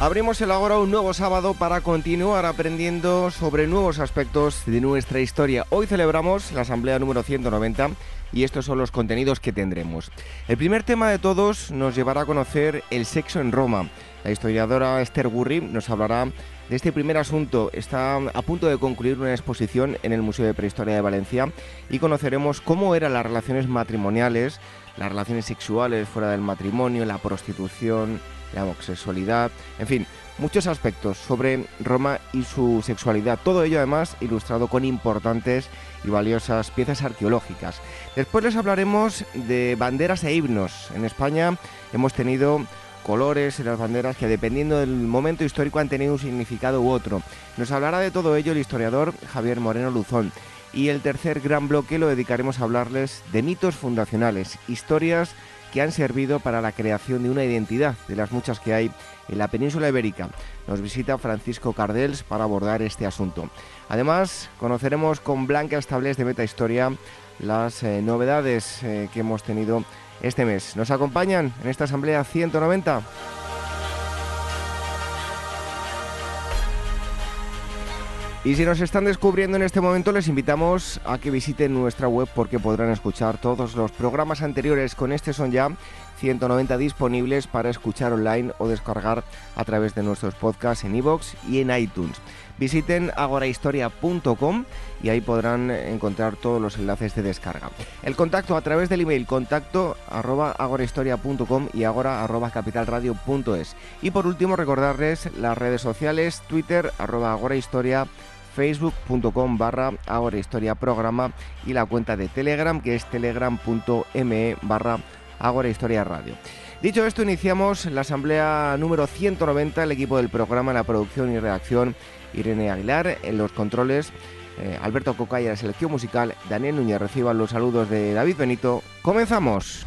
Abrimos el Ágora un nuevo sábado para continuar aprendiendo sobre nuevos aspectos de nuestra historia. Hoy celebramos la Asamblea número 190 y estos son los contenidos que tendremos. El primer tema de todos nos llevará a conocer el sexo en Roma. La historiadora Esther Gurri nos hablará de este primer asunto. Está a punto de concluir una exposición en el Museo de Prehistoria de Valencia y conoceremos cómo eran las relaciones matrimoniales, las relaciones sexuales fuera del matrimonio, la prostitución, la homosexualidad, en fin, muchos aspectos sobre Roma y su sexualidad. Todo ello además ilustrado con importantes y valiosas piezas arqueológicas. Después les hablaremos de banderas e himnos. En España hemos tenido colores en las banderas que dependiendo del momento histórico han tenido un significado u otro. Nos hablará de todo ello el historiador Javier Moreno Luzón. Y el tercer gran bloque lo dedicaremos a hablarles de mitos fundacionales, historias que han servido para la creación de una identidad de las muchas que hay en la península ibérica. Nos visita Francisco Cardels para abordar este asunto. Además, conoceremos con Blanca Estables de Meta Historia las eh, novedades eh, que hemos tenido este mes. ¿Nos acompañan en esta asamblea 190? Y si nos están descubriendo en este momento, les invitamos a que visiten nuestra web porque podrán escuchar todos los programas anteriores. Con este son ya 190 disponibles para escuchar online o descargar a través de nuestros podcasts en iVoox y en iTunes. Visiten agorahistoria.com y ahí podrán encontrar todos los enlaces de descarga. El contacto a través del email contacto arroba agorahistoria.com y agora arroba capitalradio.es. Y por último recordarles las redes sociales Twitter arroba agorahistoria facebook.com barra ahora historia programa y la cuenta de telegram que es telegram.me barra ahora historia radio. Dicho esto, iniciamos la asamblea número 190, el equipo del programa, la producción y redacción, Irene Aguilar, en los controles, eh, Alberto Cocaya, la selección musical, Daniel Núñez, reciban los saludos de David Benito. ¡Comenzamos!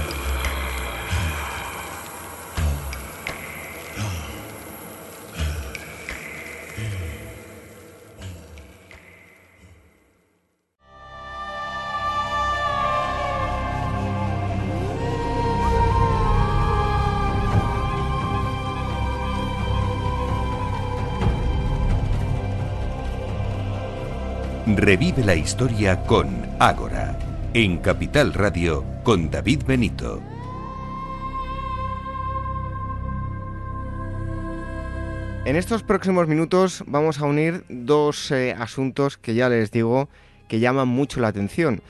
Revive la historia con Ágora, en Capital Radio con David Benito. En estos próximos minutos vamos a unir dos eh, asuntos que ya les digo que llaman mucho la atención,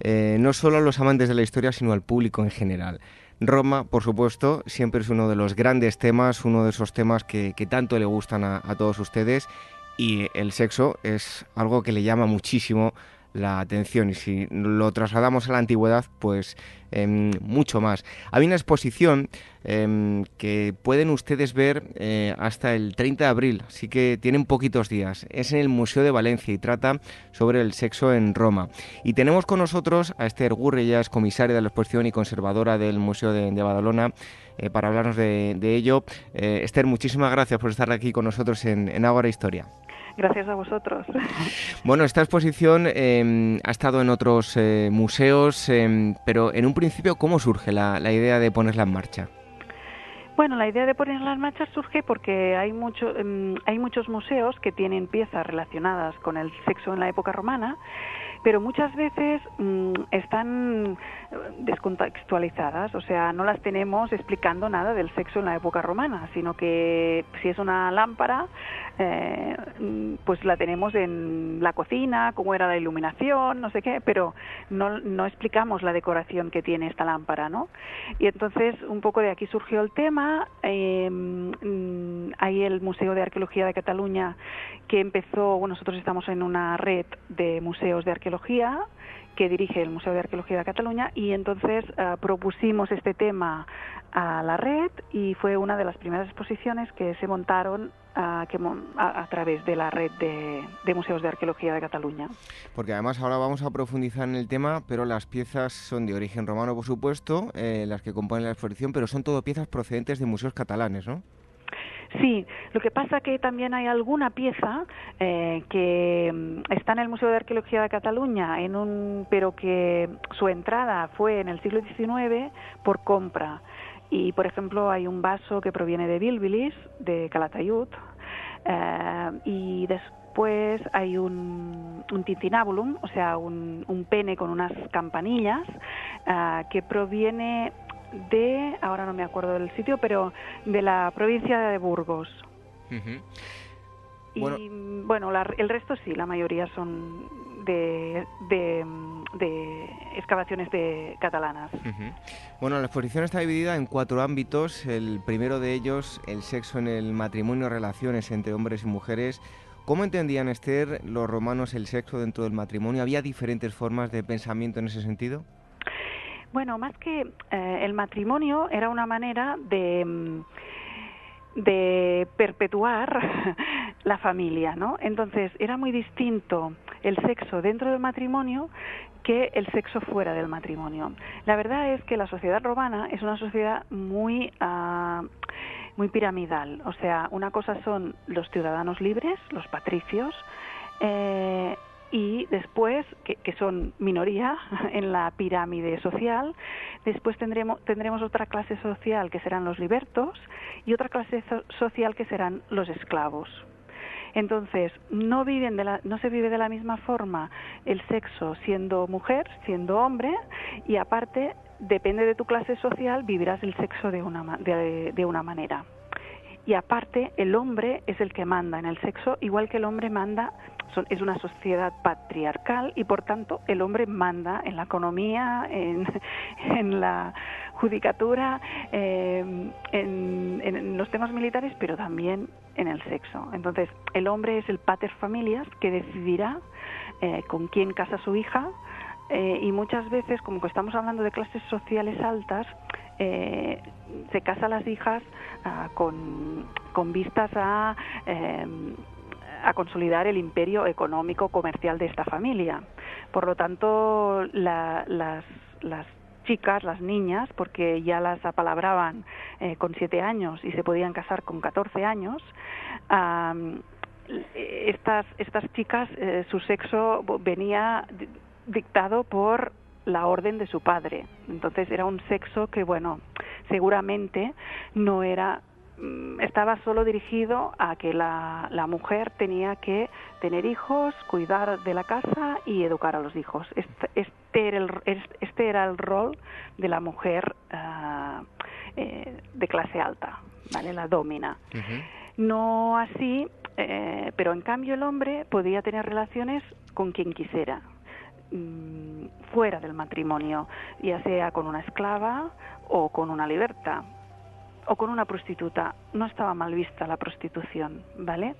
eh, no solo a los amantes de la historia, sino al público en general. Roma, por supuesto, siempre es uno de los grandes temas, uno de esos temas que, tanto le gustan a todos ustedes y el sexo es algo que le llama muchísimo la atención y si lo trasladamos a la antigüedad, pues em, mucho más. Hay una exposición em, que pueden ustedes ver eh, hasta el 30 de abril, así que tienen poquitos días. Es en el Museo de Valencia y trata sobre el sexo en Roma. Y tenemos con nosotros a Esther Gurri, ella es comisaria de la exposición y conservadora del Museo de, Badalona. Eh, para hablarnos de, ello. Eh, Esther, muchísimas gracias por estar aquí con nosotros en, en Ágora Historia. Gracias a vosotros. Bueno, esta exposición em, ha estado en otros eh, museos, em, pero en un principio, ¿cómo surge la, idea de ponerla en marcha? Bueno, la idea de ponerla en marcha surge porque hay, mucho, em, hay muchos museos que tienen piezas relacionadas con el sexo en la época romana pero muchas veces mm, están eh, descontextualizadas, o sea, no las tenemos explicando nada del sexo en la época romana, sino que si es una lámpara, eh, pues la tenemos en la cocina, cómo era la iluminación, no sé qué, pero no, no explicamos la decoración que tiene esta lámpara, ¿no? Y entonces un poco de aquí surgió el tema, eh, mm, hay el Museo de Arqueología de Cataluña que empezó, bueno, nosotros estamos en una red de museos de arqueología que dirige el Museo de Arqueología de Cataluña y entonces eh, propusimos este tema a la red y fue una de las primeras exposiciones que se montaron a, que, a, través de la red de, museos de arqueología de Cataluña. Porque además ahora vamos a profundizar en el tema, pero las piezas son de origen romano, por supuesto, eh, las que componen la exposición, pero son todo piezas procedentes de museos catalanes, ¿no? Sí, lo que pasa que también hay alguna pieza eh, que mm, está en el Museo de Arqueología de Cataluña, en un, pero que su entrada fue en el siglo XIX por compra. Y, por ejemplo, hay un vaso que proviene de Bilbilis, de Calatayud, eh, y después hay un, un o sea, un, un, pene con unas campanillas, eh, que proviene de, ahora no me acuerdo del sitio, pero de la provincia de Burgos. Y bueno, el resto sí, la mayoría son de, de, excavaciones de catalanas. Bueno, la exposición está dividida en cuatro ámbitos. El primero de ellos, el sexo en el matrimonio, relaciones entre hombres y mujeres. ¿Cómo entendían, Esther, los romanos el sexo dentro del matrimonio? ¿Había diferentes formas de pensamiento en ese sentido? Bueno, más que eh, el matrimonio era una manera de, mm, de perpetuar la familia, ¿no? Entonces era muy distinto el sexo dentro del matrimonio que el sexo fuera del matrimonio. La verdad es que la sociedad romana es una sociedad muy ah, muy piramidal, o sea, una cosa son los ciudadanos libres, los patricios, eh, y después, que, son minoría en la pirámide social, después tendremos, tendremos otra clase social que serán los libertos y otra clase social que serán los esclavos. Entonces, no, viven de la, no se vive de la misma forma el sexo siendo mujer, siendo hombre, y aparte, depende de tu clase social, vivirás el sexo de una, de una manera. Y aparte, el hombre es el que manda en el sexo, igual que el hombre manda es una sociedad patriarcal y por tanto el hombre manda en la economía, en, la judicatura, em, en, los temas militares, pero también en el sexo. Entonces, el hombre es el pater familias que decidirá eh, con quién casa su hija eh, y muchas veces, como que estamos hablando de clases sociales altas, eh, se casa las hijas ah, con, con, vistas a em, a consolidar el imperio económico comercial de esta familia. Por lo tanto, las, las chicas, las niñas, porque ya las apalabraban eh, con siete años y se podían casar con catorce años, estas, estas chicas, eh, su sexo venía dictado por la orden de su padre. Entonces era un sexo que, bueno, seguramente no era estaba solo dirigido a que la, la, mujer tenía que tener hijos, cuidar de la casa y educar a los hijos. Este, este, era, el, este era el rol de la mujer ah, eh, de clase alta, ¿vale? La domina. No así, eh, pero en cambio el hombre podía tener relaciones con quien quisiera mm, fuera del matrimonio, ya sea con una esclava o con una liberta o con una prostituta. No estaba mal vista la prostitución, ¿vale?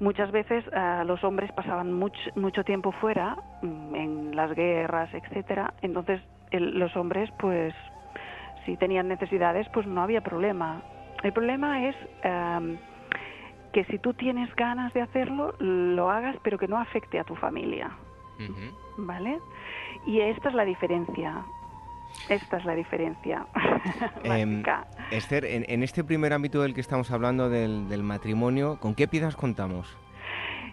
Muchas veces eh, los hombres pasaban mucho tiempo fuera, mm, en las guerras, etcétera. Entonces los hombres, pues, si tenían necesidades, pues no había problema. El problema es em, que si tú tienes ganas de hacerlo, lo hagas, pero que no afecte a tu familia, ¿vale? Y esta es la diferencia. Esta es la diferencia. Em, Esther, en, este primer ámbito del que estamos hablando del, matrimonio, ¿con qué piezas contamos?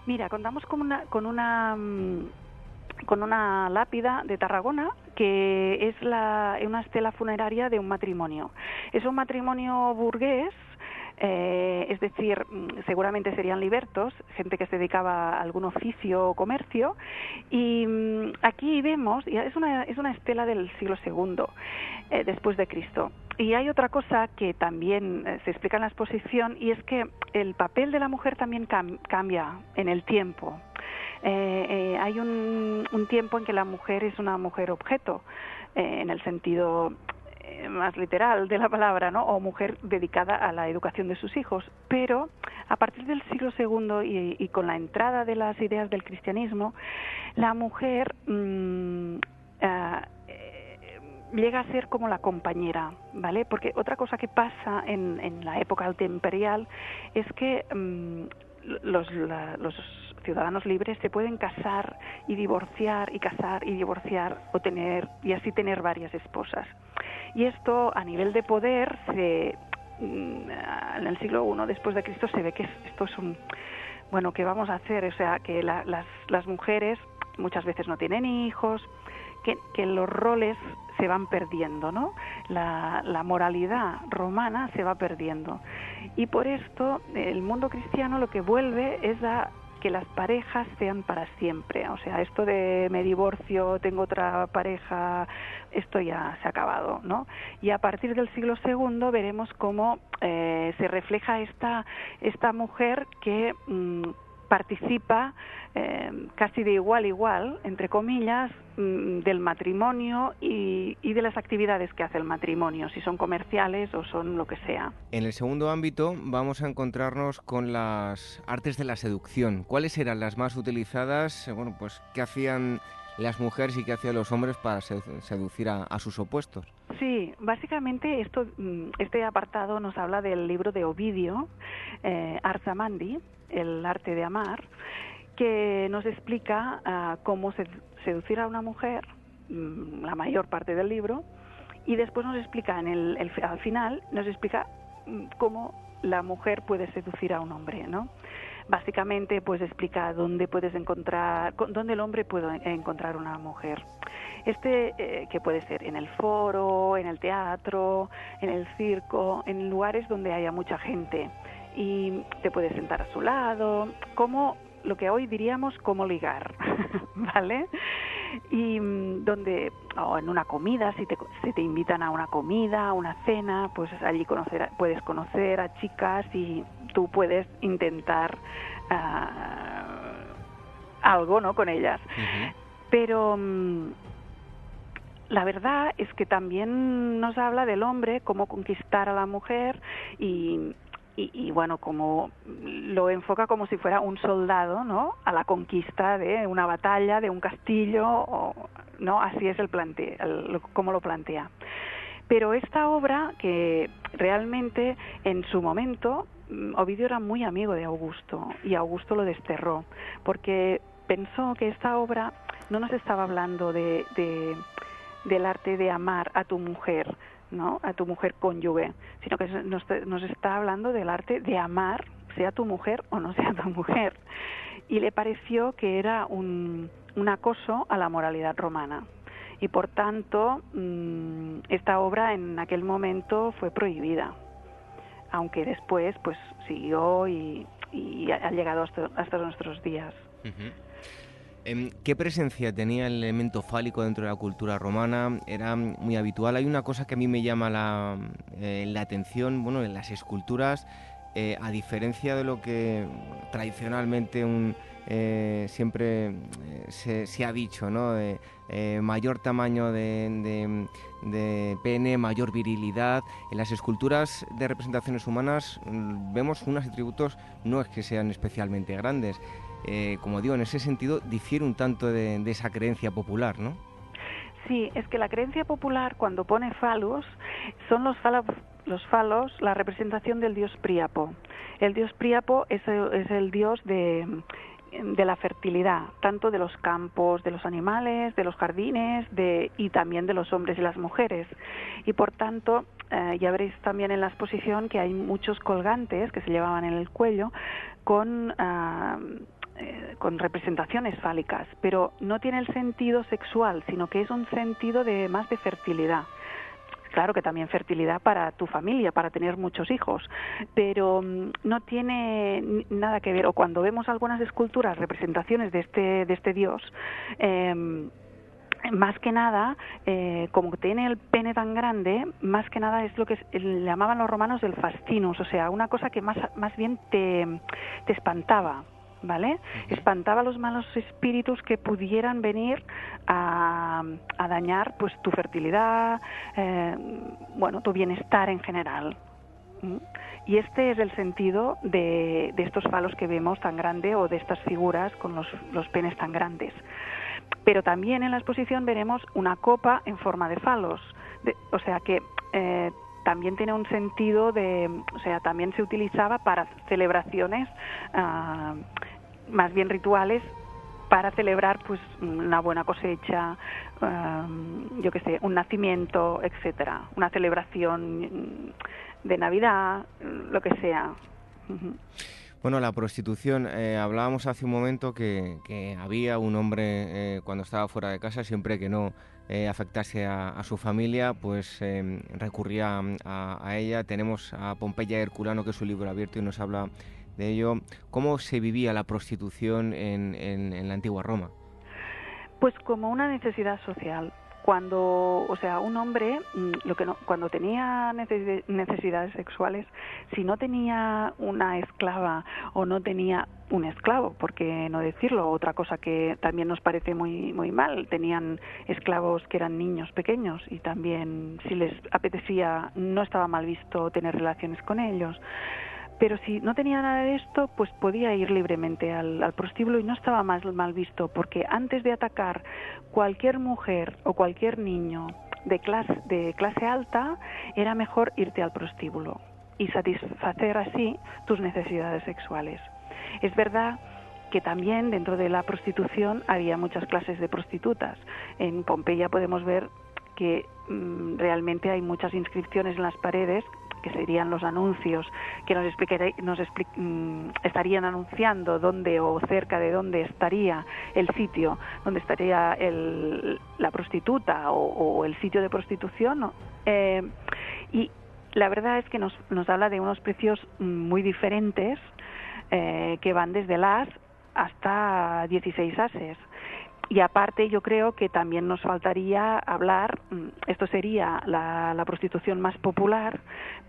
Mira, contamos con una, con una, mm, con una lápida de Tarragona que es la, una estela funeraria de un matrimonio. Es un matrimonio burgués eh, es decir, mm, seguramente serían libertos, gente que se dedicaba a algún oficio o comercio, y mm, aquí vemos, y es una, es una estela del siglo II eh, después de Cristo. Y hay otra cosa que también eh, se explica en la exposición, y es que el papel de la mujer también cambia en el tiempo. hay un, tiempo en que la mujer es una mujer objeto, en el sentido eh, más literal de la palabra, ¿no? O mujer dedicada a la educación de sus hijos. Pero a partir del siglo II y, con la entrada de las ideas del cristianismo, la mujer mm, ah, eh, llega a ser como la compañera, ¿vale? Porque otra cosa que pasa en, en la época imperial es que mm, los, los ciudadanos libres se pueden casar y divorciar y casar y divorciar o tener y así tener varias esposas. Y esto a nivel de poder, se, mm, en el siglo I después de Cristo se ve que esto es un, bueno, ¿qué vamos a hacer? O sea, que las, las mujeres muchas veces no tienen hijos, que, que, los roles se van perdiendo, ¿no? La, la, moralidad romana se va perdiendo. Y por esto el mundo cristiano lo que vuelve es a que las parejas sean para siempre. O sea, esto de me divorcio, tengo otra pareja, esto ya se ha acabado, ¿no? Y a partir del siglo II veremos cómo eh, se refleja esta, esta mujer que mm, participa eh, casi de igual a igual, entre comillas, mm, del matrimonio y, y, de las actividades que hace el matrimonio, si son comerciales o son lo que sea. En el segundo ámbito vamos a encontrarnos con las artes de la seducción. ¿Cuáles eran las más utilizadas? Bueno, pues, ¿qué hacían las mujeres y qué hacían los hombres para seducir a, sus opuestos? Sí, básicamente esto, mm, este apartado nos habla del libro de Ovidio, eh, Arzamandi, El arte de amar, que nos explica ah, cómo seducir a una mujer, mm, la mayor parte del libro, y después nos explica, en el, al final, nos explica mm, cómo la mujer puede seducir a un hombre, ¿no? Básicamente, pues explica dónde puedes encontrar, dónde el hombre puede encontrar una mujer. Este, eh, que puede ser en el foro, en el teatro, en el circo, en lugares donde haya mucha gente y te puedes sentar a su lado, cómo lo que hoy diríamos cómo ligar, ¿vale? Y mm, donde, o en una comida, si te, si te invitan a una comida, a una cena, pues allí conocer, puedes conocer a chicas y tú puedes intentar uh, algo, ¿no? Con ellas. Pero mm, la verdad es que también nos habla del hombre, cómo conquistar a la mujer y, y, bueno, como lo enfoca como si fuera un soldado, ¿no? A la conquista de una batalla, de un castillo, ¿no? Así es el plante, como lo plantea. Pero esta obra, que realmente en su momento, mm, Ovidio era muy amigo de Augusto y Augusto lo desterró, porque pensó que esta obra no nos estaba hablando de, de del arte de amar a tu mujer, ¿no? a tu mujer cónyuge, sino que nos, está hablando del arte de amar, sea tu mujer o no sea tu mujer. Y le pareció que era un, un acoso a la moralidad romana. Y por tanto, mm, esta obra en aquel momento fue prohibida, aunque después pues siguió y, ha llegado hasta, hasta nuestros días. ¿Qué presencia tenía el elemento fálico dentro de la cultura romana? Era muy habitual. Hay una cosa que a mí me llama la, eh, atención, bueno, en las esculturas, eh, a diferencia de lo que tradicionalmente eh, siempre se, ha dicho, ¿no? mayor tamaño de, de, pene, mayor virilidad. En las esculturas de representaciones humanas mm, vemos unos atributos no es que sean especialmente grandes. Eh, como digo, en ese sentido difiere un tanto de, esa creencia popular, ¿no? Sí, es que la creencia popular cuando pone falos son los falos, los falos la representación del dios Príapo. El dios Príapo es el, dios de, la fertilidad, tanto de los campos, de los animales, de los jardines de, y también de los hombres y las mujeres. Y por tanto, eh, ya veréis también en la exposición que hay muchos colgantes que se llevaban en el cuello con ah, eh, con representaciones fálicas, pero no tiene el sentido sexual, sino que es un sentido de más de fertilidad claro que también fertilidad para tu familia, para tener muchos hijos, pero mm, no tiene nada que ver. O cuando vemos algunas esculturas, representaciones de este, de este dios, eh, más que nada, eh, como tiene el pene tan grande, más que nada es lo que le llamaban los romanos el fascinus, o sea, una cosa que más, más bien te, te espantaba, ¿vale? Espantaba los malos espíritus que pudieran venir a, a dañar pues tu fertilidad, eh, bueno, tu bienestar en general. Y este es el sentido de, de, estos falos que vemos tan grande o de estas figuras con los, los penes tan grandes. Pero también en la exposición veremos una copa en forma de falos, o sea que eh, también tiene un sentido de, o sea, también se utilizaba para celebraciones ah, más bien rituales para celebrar pues una buena cosecha, ah, yo qué sé, un nacimiento, etcétera, una celebración de Navidad, lo que sea. Bueno, la prostitución, eh, hablábamos hace un momento que, había un hombre eh, cuando estaba fuera de casa, siempre que no eh, afectase a, su familia, pues recurría a, ella. Tenemos a Pompeya Herculano, que es un libro abierto y nos habla de ello. ¿Cómo se vivía la prostitución en la antigua Roma? Pues como una necesidad social cuando, o sea, un hombre, mm, lo que no, cuando tenía necesidades sexuales, si no tenía una esclava o no tenía un esclavo, por qué no decirlo, otra cosa que también nos parece muy muy mal, tenían esclavos que eran niños pequeños y también si les apetecía no estaba mal visto tener relaciones con ellos. Pero si no tenía nada de esto, pues podía ir libremente al, prostíbulo y no estaba más mal visto, porque antes de atacar cualquier mujer o cualquier niño de clase, de clase alta, era mejor irte al prostíbulo y satisfacer así tus necesidades sexuales. Es verdad que también dentro de la prostitución había muchas clases de prostitutas. En Pompeya podemos ver que mm, realmente hay muchas inscripciones en las paredes que serían los anuncios que nos, nos mm, estarían anunciando dónde o cerca de dónde estaría el sitio, dónde estaría el, la prostituta o, el sitio de prostitución. Eh, y la verdad es que nos, nos habla de unos precios muy diferentes eh, que van desde las hasta 16 ases. Y aparte yo creo que también nos faltaría hablar, mm, esto sería la, prostitución más popular,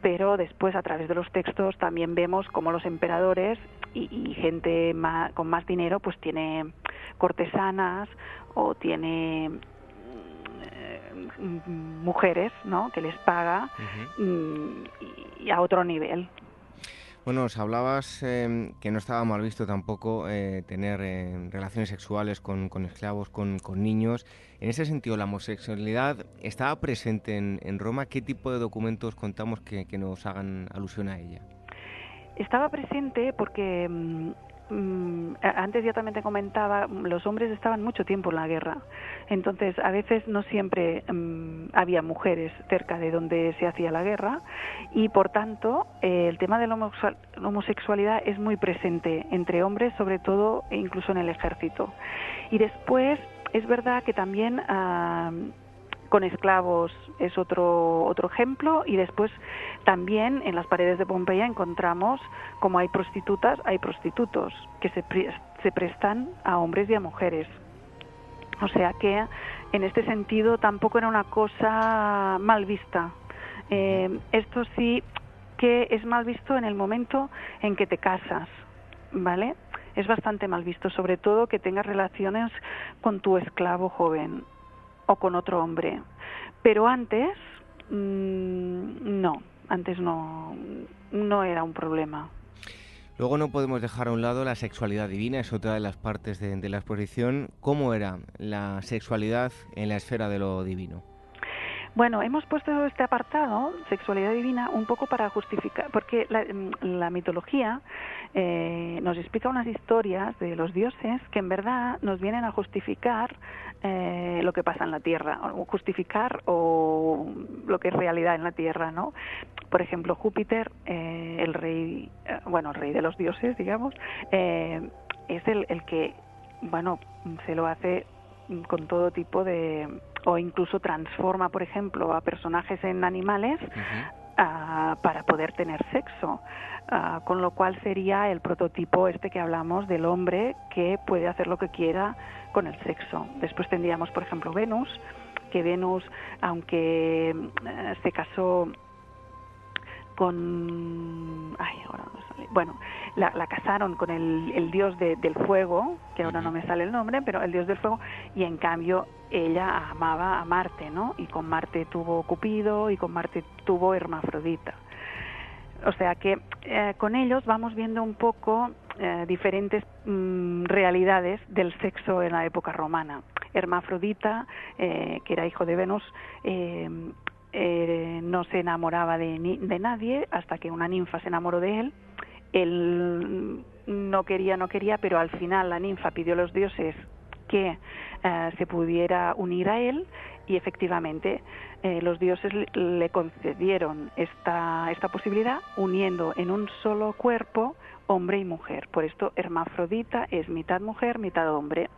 pero después a través de los textos también vemos cómo los emperadores y, gente con más dinero pues tiene cortesanas o tiene mm, mujeres ¿no? que les paga mm, y a otro nivel. Bueno, nos hablabas em, que no estaba mal visto tampoco eh, tener eh, relaciones sexuales con, esclavos, con, niños. En ese sentido, ¿la homosexualidad estaba presente en, Roma? ¿Qué tipo de documentos contamos que, nos hagan alusión a ella? Estaba presente porque Mm, antes ya también te comentaba, los hombres estaban mucho tiempo en la guerra, entonces a veces no siempre mm, había mujeres cerca de donde se hacía la guerra y por tanto eh, el tema de la homosexualidad es muy presente entre hombres, sobre todo incluso en el ejército. Y después es verdad que también ah, con esclavos es otro otro ejemplo. Y después también en las paredes de Pompeya encontramos como hay prostitutas hay prostitutos que se, se prestan a hombres y a mujeres. O sea que en este sentido tampoco era una cosa mal vista. Eh, esto sí que es mal visto en el momento en que te casas vale es bastante mal visto sobre todo que tengas relaciones con tu esclavo joven o con otro hombre. Pero antes, mm, no, antes no, no era un problema. Luego no podemos dejar a un lado la sexualidad divina, es otra de las partes de, de la exposición. ¿Cómo era la sexualidad en la esfera de lo divino? Bueno, hemos puesto este apartado, sexualidad divina, un poco para justificar, porque la, mm, mitología eh, nos explica unas historias de los dioses que en verdad nos vienen a justificar eh, lo que pasa en la tierra, o justificar o lo que es realidad en la tierra, ¿no? Por ejemplo, Júpiter, eh, el rey, bueno, el rey de los dioses, digamos, es el, el que, bueno, se lo hace con todo tipo de o incluso transforma, por ejemplo, a personajes en animales ah, para poder tener sexo. Ah, con lo cual sería el prototipo este que hablamos del hombre que puede hacer lo que quiera con el sexo. Después tendríamos, por ejemplo, Venus, que Venus, aunque eh, se casó con ay ahora no sale. Bueno la, casaron con el, dios del fuego que ahora no me sale el nombre pero el dios del fuego y en cambio ella amaba a Marte no y con Marte tuvo Cupido y con Marte tuvo Hermafrodita. O sea que eh, con ellos vamos viendo un poco eh, diferentes mm, realidades del sexo en la época romana Hermafrodita eh, que era hijo de Venus eh, no se enamoraba de, de nadie hasta que una ninfa se enamoró de él. Él no quería, no quería, pero al final la ninfa pidió a los dioses que se pudiera unir a él y efectivamente los dioses le concedieron esta, esta posibilidad uniendo en un solo cuerpo hombre y mujer. Por esto hermafrodita es mitad mujer, mitad hombre,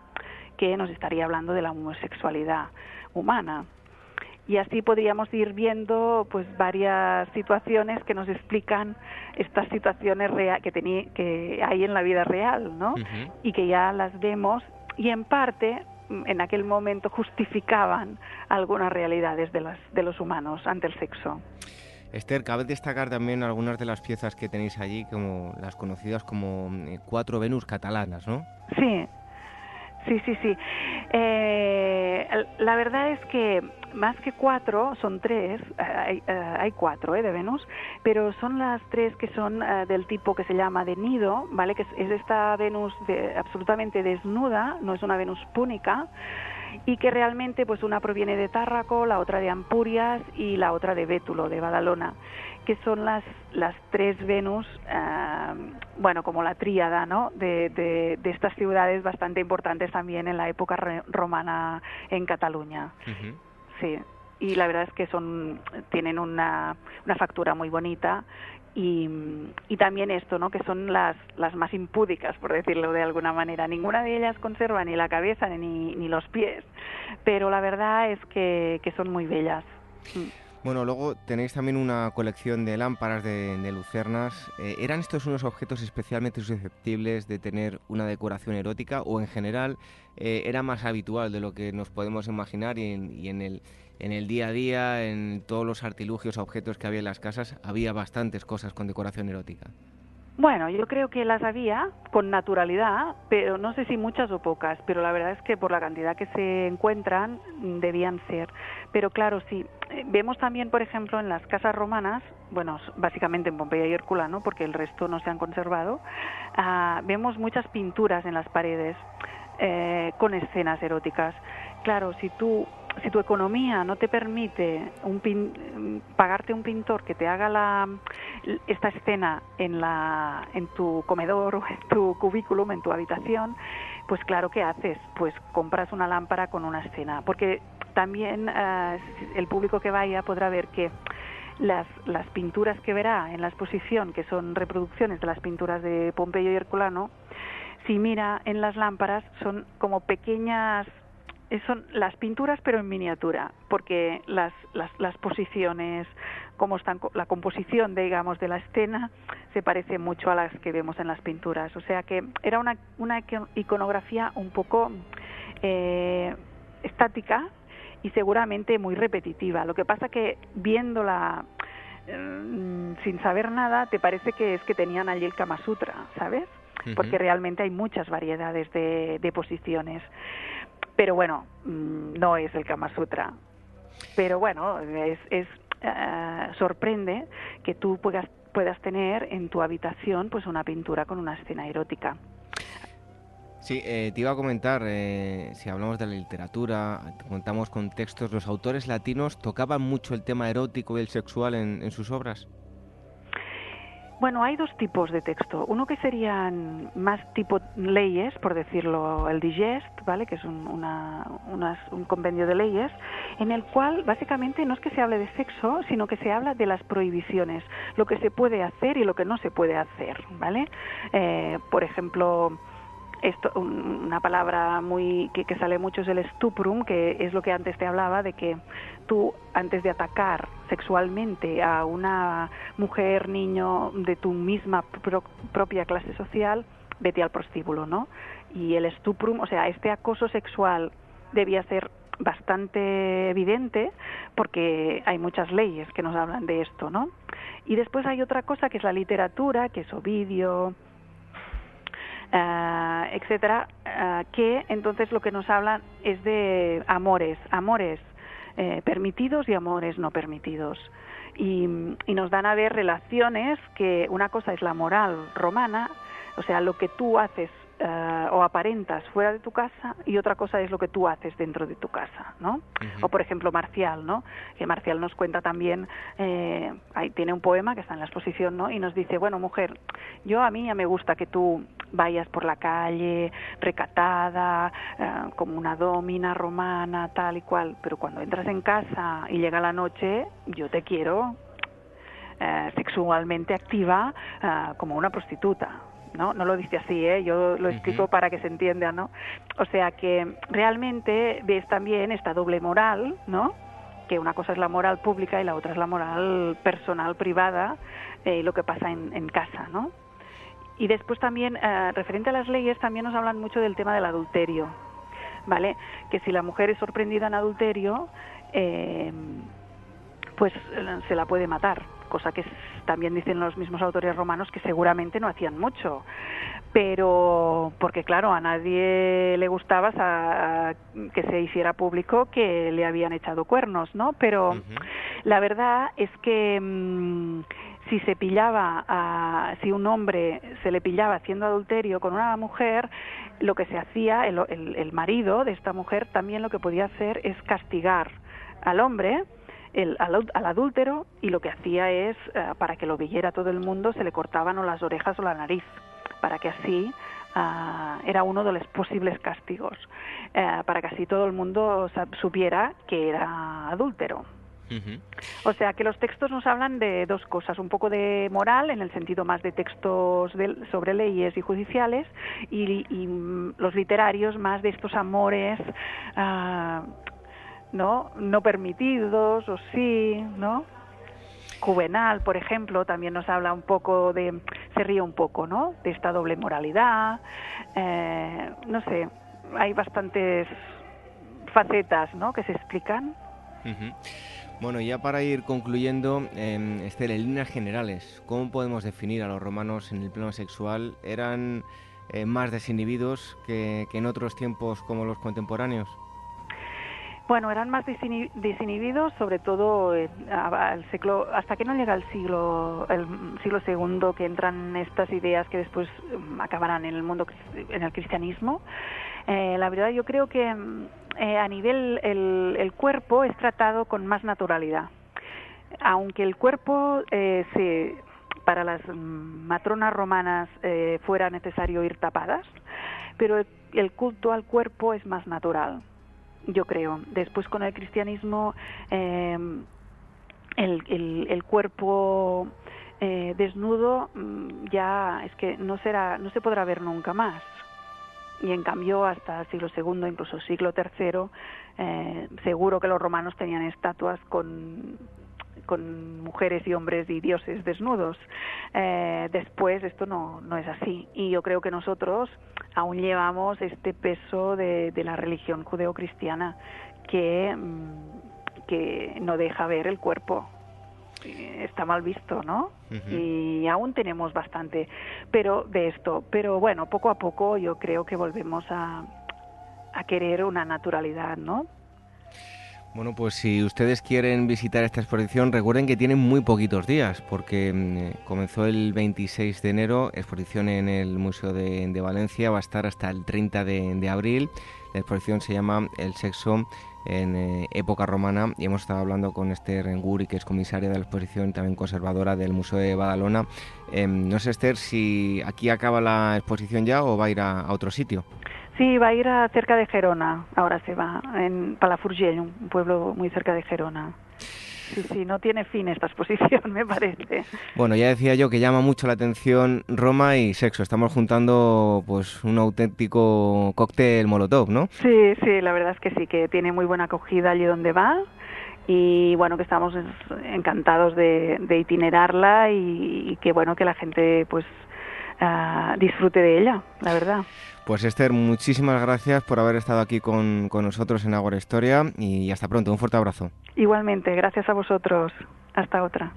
que nos estaría hablando de la homosexualidad humana y así podríamos ir viendo pues varias situaciones que nos explican estas situaciones que, que hay en la vida real, ¿no? Y que ya las vemos y en parte en aquel momento justificaban algunas realidades de, las, de los humanos ante el sexo. Esther, cabe destacar también algunas de las piezas que tenéis allí, como las conocidas como mm, cuatro Venus catalanas, ¿no? Sí, sí, sí, sí. Eh, la verdad es que más que cuatro, son tres, eh, hay, eh, hay cuatro de Venus, pero son las tres que son del tipo que se llama de nido, ¿vale? Que es, esta Venus absolutamente desnuda, no es una Venus púnica, y que realmente pues una proviene de Tárraco, la otra de Ampurias y la otra de Bétulo, de Badalona, que son las, las tres Venus, bueno, como la tríada, ¿no? De, de, estas ciudades bastante importantes también en la época romana en Cataluña sí. Y la verdad es que son tienen una, una factura muy bonita y, y, también esto, ¿no? que son las, las más impúdicas, por decirlo de alguna manera. Ninguna de ellas conserva ni la cabeza ni, ni los pies, pero la verdad es que, que son muy bellas. Mm. Bueno, luego tenéis también una colección de lámparas de, lucernas. Eh, ¿Eran estos unos objetos especialmente susceptibles de tener una decoración erótica o en general eh, era más habitual de lo que nos podemos imaginar y en, el, en el día a día, en todos los artilugios, objetos que había en las casas, había bastantes cosas con decoración erótica? Bueno, yo creo que las había con naturalidad, pero no sé si muchas o pocas, pero la verdad es que por la cantidad que se encuentran debían ser. Pero claro, sí, eh, vemos también, por ejemplo, en las casas romanas, bueno, básicamente en Pompeya y Herculano, porque el resto no se han conservado, ah, vemos muchas pinturas en las paredes eh, con escenas eróticas. Claro, si tú si tu economía no te permite un pagarte un pintor que te haga la, esta escena en, la, en tu comedor o en tu cubículum, en tu habitación, pues claro, ¿qué haces? Pues compras una lámpara con una escena, porque también eh, el público que vaya podrá ver que las, las pinturas que verá en la exposición, que son reproducciones de las pinturas de Pompeyo y Herculano, si mira en las lámparas son como pequeñas son las pinturas pero en miniatura, porque las, las, las posiciones, como están, la composición, digamos, de la escena se parece mucho a las que vemos en las pinturas. O sea que era una, una iconografía un poco eh, estática y seguramente muy repetitiva. Lo que pasa que viéndola mm, sin saber nada, te parece que es que tenían allí el Kama Sutra, ¿sabes? Porque realmente hay muchas variedades de, de posiciones pero bueno, mm, no es el Kama Sutra. Pero bueno, es, es eh, sorprende que tú puedas, puedas tener en tu habitación pues una pintura con una escena erótica. Sí, eh, te iba a comentar, eh, si hablamos de la literatura, contamos con textos, ¿los autores latinos tocaban mucho el tema erótico y el sexual en sus obras? Bueno, hay dos tipos de texto. Uno que serían más tipo leyes, por decirlo, el digest, ¿vale? Que es un, un compendio de leyes, en el cual básicamente no es que se hable de sexo, sino que se habla de las prohibiciones, lo que se puede hacer y lo que no se puede hacer, ¿vale? Eh, por ejemplo, esto, una palabra muy que, sale mucho es el stuprum, que es lo que antes te hablaba de que tú antes de atacar sexualmente a una mujer, niño de tu misma propia clase social, vete al prostíbulo, ¿no? Y el stuprum, o sea, este acoso sexual debía ser bastante evidente porque hay muchas leyes que nos hablan de esto, ¿no? Y después hay otra cosa que es la literatura, que es Ovidio, uh, etcétera, eh, que entonces lo que nos hablan es de amores, amores eh, permitidos y amores no permitidos. Y, y, nos dan a ver relaciones que una cosa es la moral romana, o sea, lo que tú haces eh, o aparentas fuera de tu casa y otra cosa es lo que tú haces dentro de tu casa, ¿no? O por ejemplo Marcial, ¿no? Que Marcial nos cuenta también, eh, ahí tiene un poema que está en la exposición, ¿no? Y nos dice, bueno mujer, yo a mí ya me gusta que tú vayas por la calle recatada, eh, como una domina romana, tal y cual, pero cuando entras en casa y llega la noche, yo te quiero sexualmente activa como una prostituta, ¿no? No lo dice así, ¿eh? yo lo explico para que se entienda, ¿no? O sea que realmente ves también esta doble moral, ¿no? Que una cosa es la moral pública y la otra es la moral personal, privada, eh, lo que pasa en, casa, ¿no? Y después también, eh, referente a las leyes, también nos hablan mucho del tema del adulterio, ¿vale? Que si la mujer es sorprendida en adulterio, eh, pues se la puede matar, cosa que también dicen los mismos autores romanos que seguramente no hacían mucho. Pero, porque claro, a nadie le gustaba que se hiciera público que le habían echado cuernos, ¿no? Pero la verdad es que mm, si se pillaba, a, si un hombre se le pillaba haciendo adulterio con una mujer, lo que se hacía, el, el marido de esta mujer también lo que podía hacer es castigar al hombre el, al, adúltero y lo que hacía es, eh, para que lo viera todo el mundo, se le cortaban o las orejas o la nariz, para que así ah, era uno de los posibles castigos, eh, para que así todo el mundo supiera que era adúltero. O sea que los textos nos hablan de dos cosas, un poco de moral en el sentido más de textos sobre leyes y judiciales y, mm, los literarios más de estos amores uh, ¿no? No permitidos o sí, ¿no? Juvenal, por ejemplo, también nos habla un poco de, se ríe un poco, ¿no? De esta doble moralidad, eh, no sé, hay bastantes facetas, ¿no? Que se explican. Bueno, ya para ir concluyendo, eh, Esther, en líneas generales, ¿cómo podemos definir a los romanos en el plano sexual? ¿Eran eh, más desinhibidos que en otros tiempos como los contemporáneos? Bueno, eran más desinhibidos, sobre todo al hasta que no llega el siglo, el siglo segundo, que entran estas ideas que después mm, acabarán en el mundo, en el cristianismo. Eh, la verdad, yo creo que mm, eh, a nivel el, cuerpo es tratado con más naturalidad, aunque el cuerpo eh, se, para las mm, matronas romanas fuera necesario ir tapadas, pero el culto al cuerpo es más natural yo creo. Después con el cristianismo, em, el, cuerpo eh, desnudo mm, ya es que no será, no se podrá ver nunca más. Y en cambio, hasta el siglo II, incluso siglo III, eh, seguro que los romanos tenían estatuas con con mujeres y hombres y dioses desnudos. Eh, después esto no, no es así. Y yo creo que nosotros aún llevamos este peso de, la religión judeocristiana que, mm, que no deja ver el cuerpo está mal visto, ¿no? Y aún tenemos bastante pero de esto, pero bueno, poco a poco yo creo que volvemos a, a querer una naturalidad, ¿no? Bueno, pues si ustedes quieren visitar esta exposición, recuerden que tienen muy poquitos días, porque mm, comenzó el 26 de enero, exposición en el Museo de, Valencia, va a estar hasta el 30 de, abril. La exposición se llama El sexo en eh, época romana y hemos estado hablando con Esther Enguri, que es comisaria de la exposición también conservadora del Museo de Badalona. Em, no sé, Esther, si aquí acaba la exposición ya o va a ir a otro sitio. Sí, va a ir a cerca de Gerona, ahora se va, en Palafrugell, un pueblo muy cerca de Gerona. sí, sí, no tiene fin esta exposición, me parece. Bueno, ya decía yo que llama mucho la atención Roma y sexo. Estamos juntando pues un auténtico cóctel molotov, ¿no? Sí, sí, la verdad es que sí, que tiene muy buena acogida allí donde va y bueno, que estamos encantados de, itinerarla y, que bueno, que la gente pues ah, disfrute de ella, la verdad. Pues Esther, muchísimas gracias por haber estado aquí con, con nosotros en Agora Historia y hasta pronto. Un fuerte abrazo. Igualmente, gracias a vosotros. Hasta otra.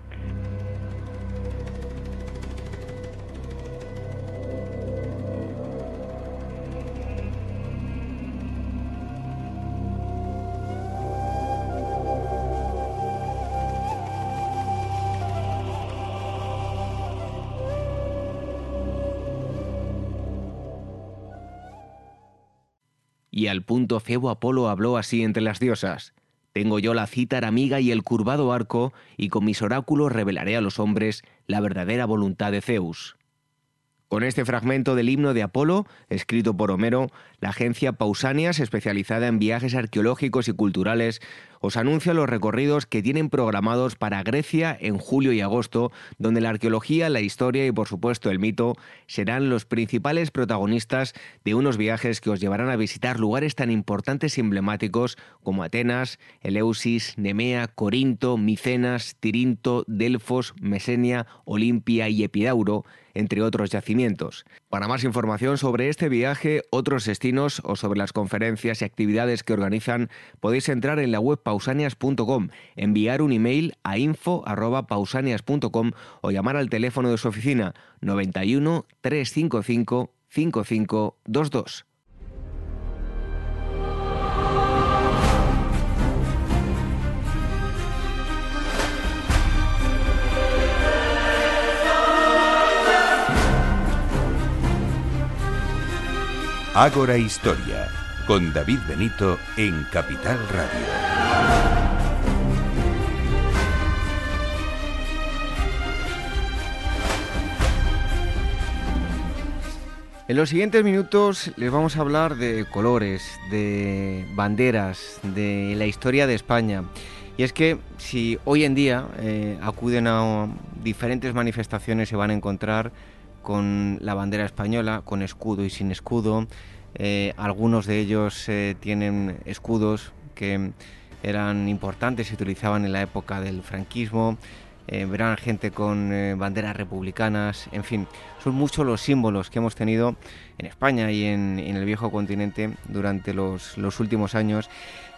Y al punto Febo Apolo habló así entre las diosas. Tengo yo la cítara amiga y el curvado arco, y con mis oráculos revelaré a los hombres la verdadera voluntad de Zeus. Con este fragmento del himno de Apolo, escrito por Homero, la agencia Pausanias, especializada en viajes arqueológicos y culturales, os anuncia los recorridos que tienen programados para Grecia en julio y agosto, donde la arqueología, la historia y por supuesto el mito serán los principales protagonistas de unos viajes que os llevarán a visitar lugares tan importantes y emblemáticos como Atenas, Eleusis, Nemea, Corinto, Micenas, Tirinto, Delfos, Mesenia, Olimpia y Epidauro, entre otros yacimientos. Para más información sobre este viaje, otros o sobre las conferencias y actividades que organizan, podéis entrar en la web pausanias.com, enviar un email a info@pausanias.com o llamar al teléfono de su oficina 91 355 5522. Ágora Historia, con David Benito en Capital Radio. En los siguientes minutos les vamos a hablar de colores, de banderas, de la historia de España. Y es que si hoy en día eh, acuden a diferentes manifestaciones se van a encontrar con la bandera española, con escudo y sin escudo. Eh, algunos de ellos eh, tienen escudos que eran importantes se utilizaban en la época del franquismo. Eh, verán gente con banderas republicanas, en fin, son muchos los símbolos que hemos tenido en España y en, el viejo continente durante los, los últimos años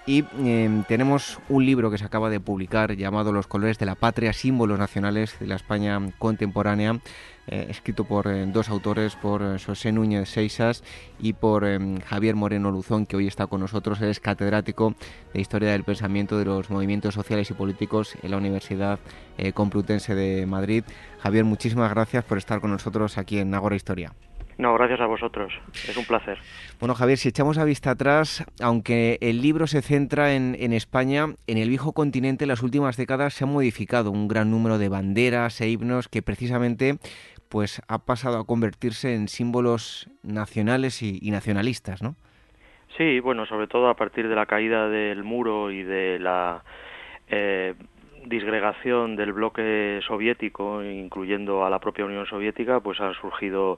y em, tenemos un libro que se acaba de publicar llamado Los colores de la patria, símbolos nacionales de la España contemporánea, eh, escrito por eh, dos autores, por eh, José Núñez Seixas y por Javier Moreno Luzón, que hoy está con nosotros. es catedrático de Historia del Pensamiento de los Movimientos Sociales y Políticos en la Universidad Complutense de Madrid. Javier, muchísimas gracias por estar con nosotros aquí en Nagora Historia. No, gracias a vosotros. Es un placer. Bueno, Javier, si echamos a vista atrás, aunque el libro se centra en, España, en el viejo continente en las últimas décadas se ha modificado un gran número de banderas e himnos que precisamente pues ha pasado a convertirse en símbolos nacionales y, nacionalistas, ¿no? Sí, bueno, sobre todo a partir de la caída del muro y de la eh, disgregación del bloque soviético, incluyendo a la propia Unión Soviética, pues han surgido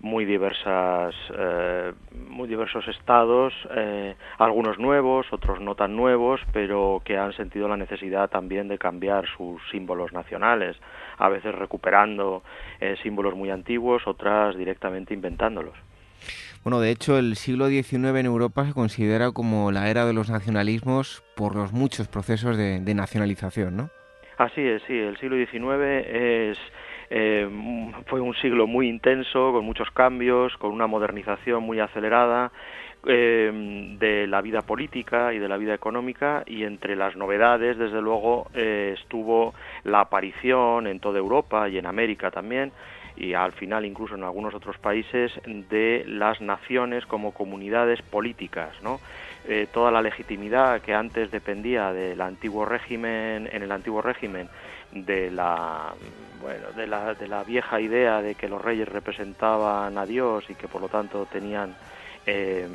muy diversas eh, muy diversos estados eh, algunos nuevos otros no tan nuevos pero que han sentido la necesidad también de cambiar sus símbolos nacionales a veces recuperando eh, símbolos muy antiguos otras directamente inventándolos bueno, de hecho, el siglo XIX en Europa se considera como la era de los nacionalismos por los muchos procesos de, de nacionalización, ¿no? Así es, sí. El siglo XIX es eh, fue un siglo muy intenso, con muchos cambios, con una modernización muy acelerada eh, de la vida política y de la vida económica y entre las novedades, desde luego, eh, estuvo la aparición en toda Europa y en América también y al final incluso en algunos otros países de las naciones como comunidades políticas, ¿no? Eh, toda la legitimidad que antes dependía del antiguo régimen, en el antiguo régimen, de la bueno, de la, de la vieja idea de que los reyes representaban a Dios y que por lo tanto tenían eh,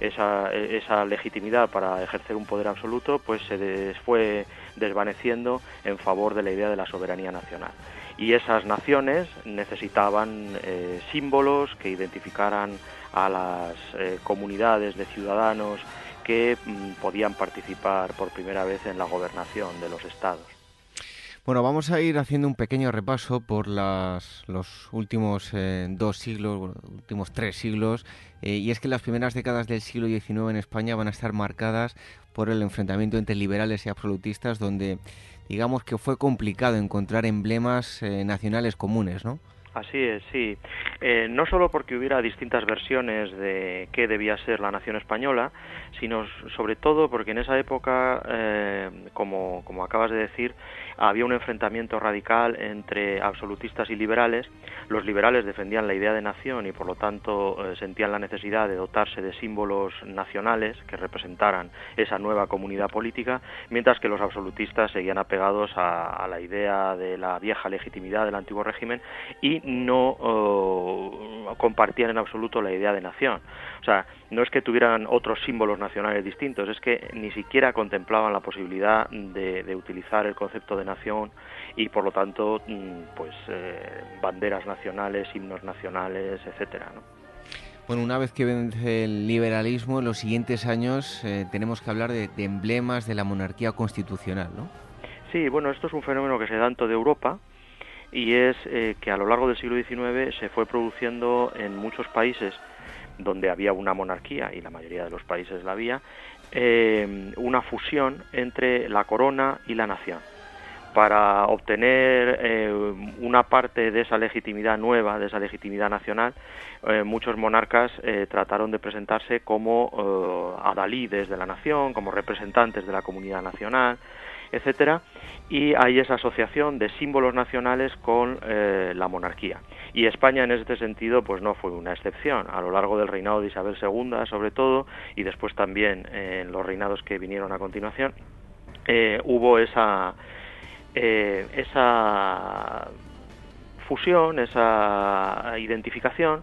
esa, legitimidad para ejercer un poder absoluto, pues se fue desvaneciendo en favor de la idea de la soberanía nacional. Y esas naciones necesitaban eh, símbolos que identificaran a las eh, comunidades de ciudadanos que mm, podían participar por primera vez en la gobernación de los estados. Bueno, vamos a ir haciendo un pequeño repaso por las, los últimos eh, dos siglos, últimos tres siglos, eh, y es que las primeras décadas del siglo XIX en España van a estar marcadas por el enfrentamiento entre liberales y absolutistas, donde digamos que fue complicado encontrar emblemas eh, nacionales comunes, ¿no? Así es, sí. Eh, no solo porque hubiera distintas versiones de qué debía ser la nación española, sino sobre todo porque en esa época, como, como acabas de decir, había un enfrentamiento radical entre absolutistas y liberales. Los liberales defendían la idea de nación y por lo tanto eh, sentían la necesidad de dotarse de símbolos nacionales que representaran esa nueva comunidad política, mientras que los absolutistas seguían apegados a, la idea de la vieja legitimidad del antiguo régimen y no eh, compartían en absoluto la idea de nación. O sea, no es que tuvieran otros símbolos nacionales distintos, es que ni siquiera contemplaban la posibilidad de, utilizar el concepto de nación y por lo tanto, mm, pues eh, banderas nacionales, himnos nacionales, etcétera, Bueno, una vez que vence el liberalismo, en los siguientes años eh, tenemos que hablar de, emblemas de la monarquía constitucional, ¿no? Sí, bueno, esto es un fenómeno que se da en toda Europa y es eh, que a lo largo del siglo XIX se fue produciendo en muchos países donde había una monarquía, y la mayoría de los países la había, eh, una fusión entre la corona y la nación. Para obtener eh, una parte de esa legitimidad nueva, de esa legitimidad nacional, eh, muchos monarcas trataron de presentarse como adalides de la nación, como representantes de la comunidad nacional, etcétera, y hay esa asociación de símbolos nacionales con la monarquía. Y España en este sentido pues no fue una excepción. A lo largo del reinado de Isabel II, sobre todo, y después también en los reinados que vinieron a continuación, eh, hubo esa, eh, esa fusión, esa identificación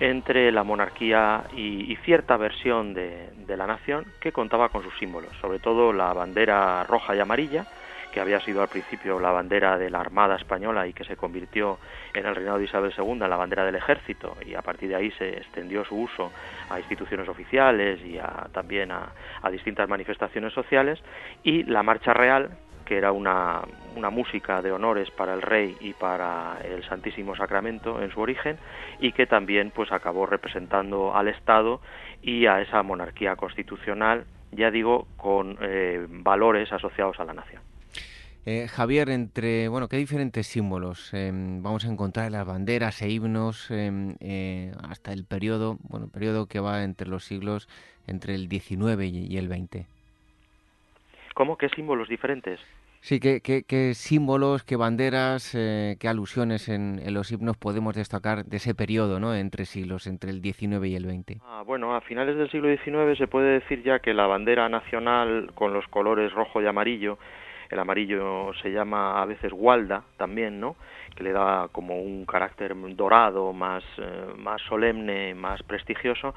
entre la monarquía y, cierta versión de, la nación que contaba con sus símbolos, sobre todo la bandera roja y amarilla, que había sido al principio la bandera de la Armada Española y que se convirtió en el reinado de Isabel II en la bandera del ejército y a partir de ahí se extendió su uso a instituciones oficiales y también a, distintas manifestaciones sociales y la Marcha Real que era una, una, música de honores para el rey y para el Santísimo Sacramento en su origen y que también pues acabó representando al Estado y a esa monarquía constitucional ya digo con eh, valores asociados a la nación. Eh, Javier, entre, bueno, ¿qué diferentes símbolos em, vamos a encontrar en las banderas e himnos eh, hasta el periodo, bueno, periodo que va entre los siglos, entre el 19 y, el 20? ¿Cómo? ¿Qué símbolos diferentes? Sí, ¿qué, qué, símbolos, qué banderas, eh, qué alusiones en, los himnos podemos destacar de ese periodo, ¿no? Entre siglos, entre el 19 y el 20. Ah, bueno, a finales del siglo XIX se puede decir ya que la bandera nacional con los colores rojo y amarillo el amarillo se llama a veces gualda también, ¿no? que le da como un carácter dorado, más, eh, más solemne, más prestigioso,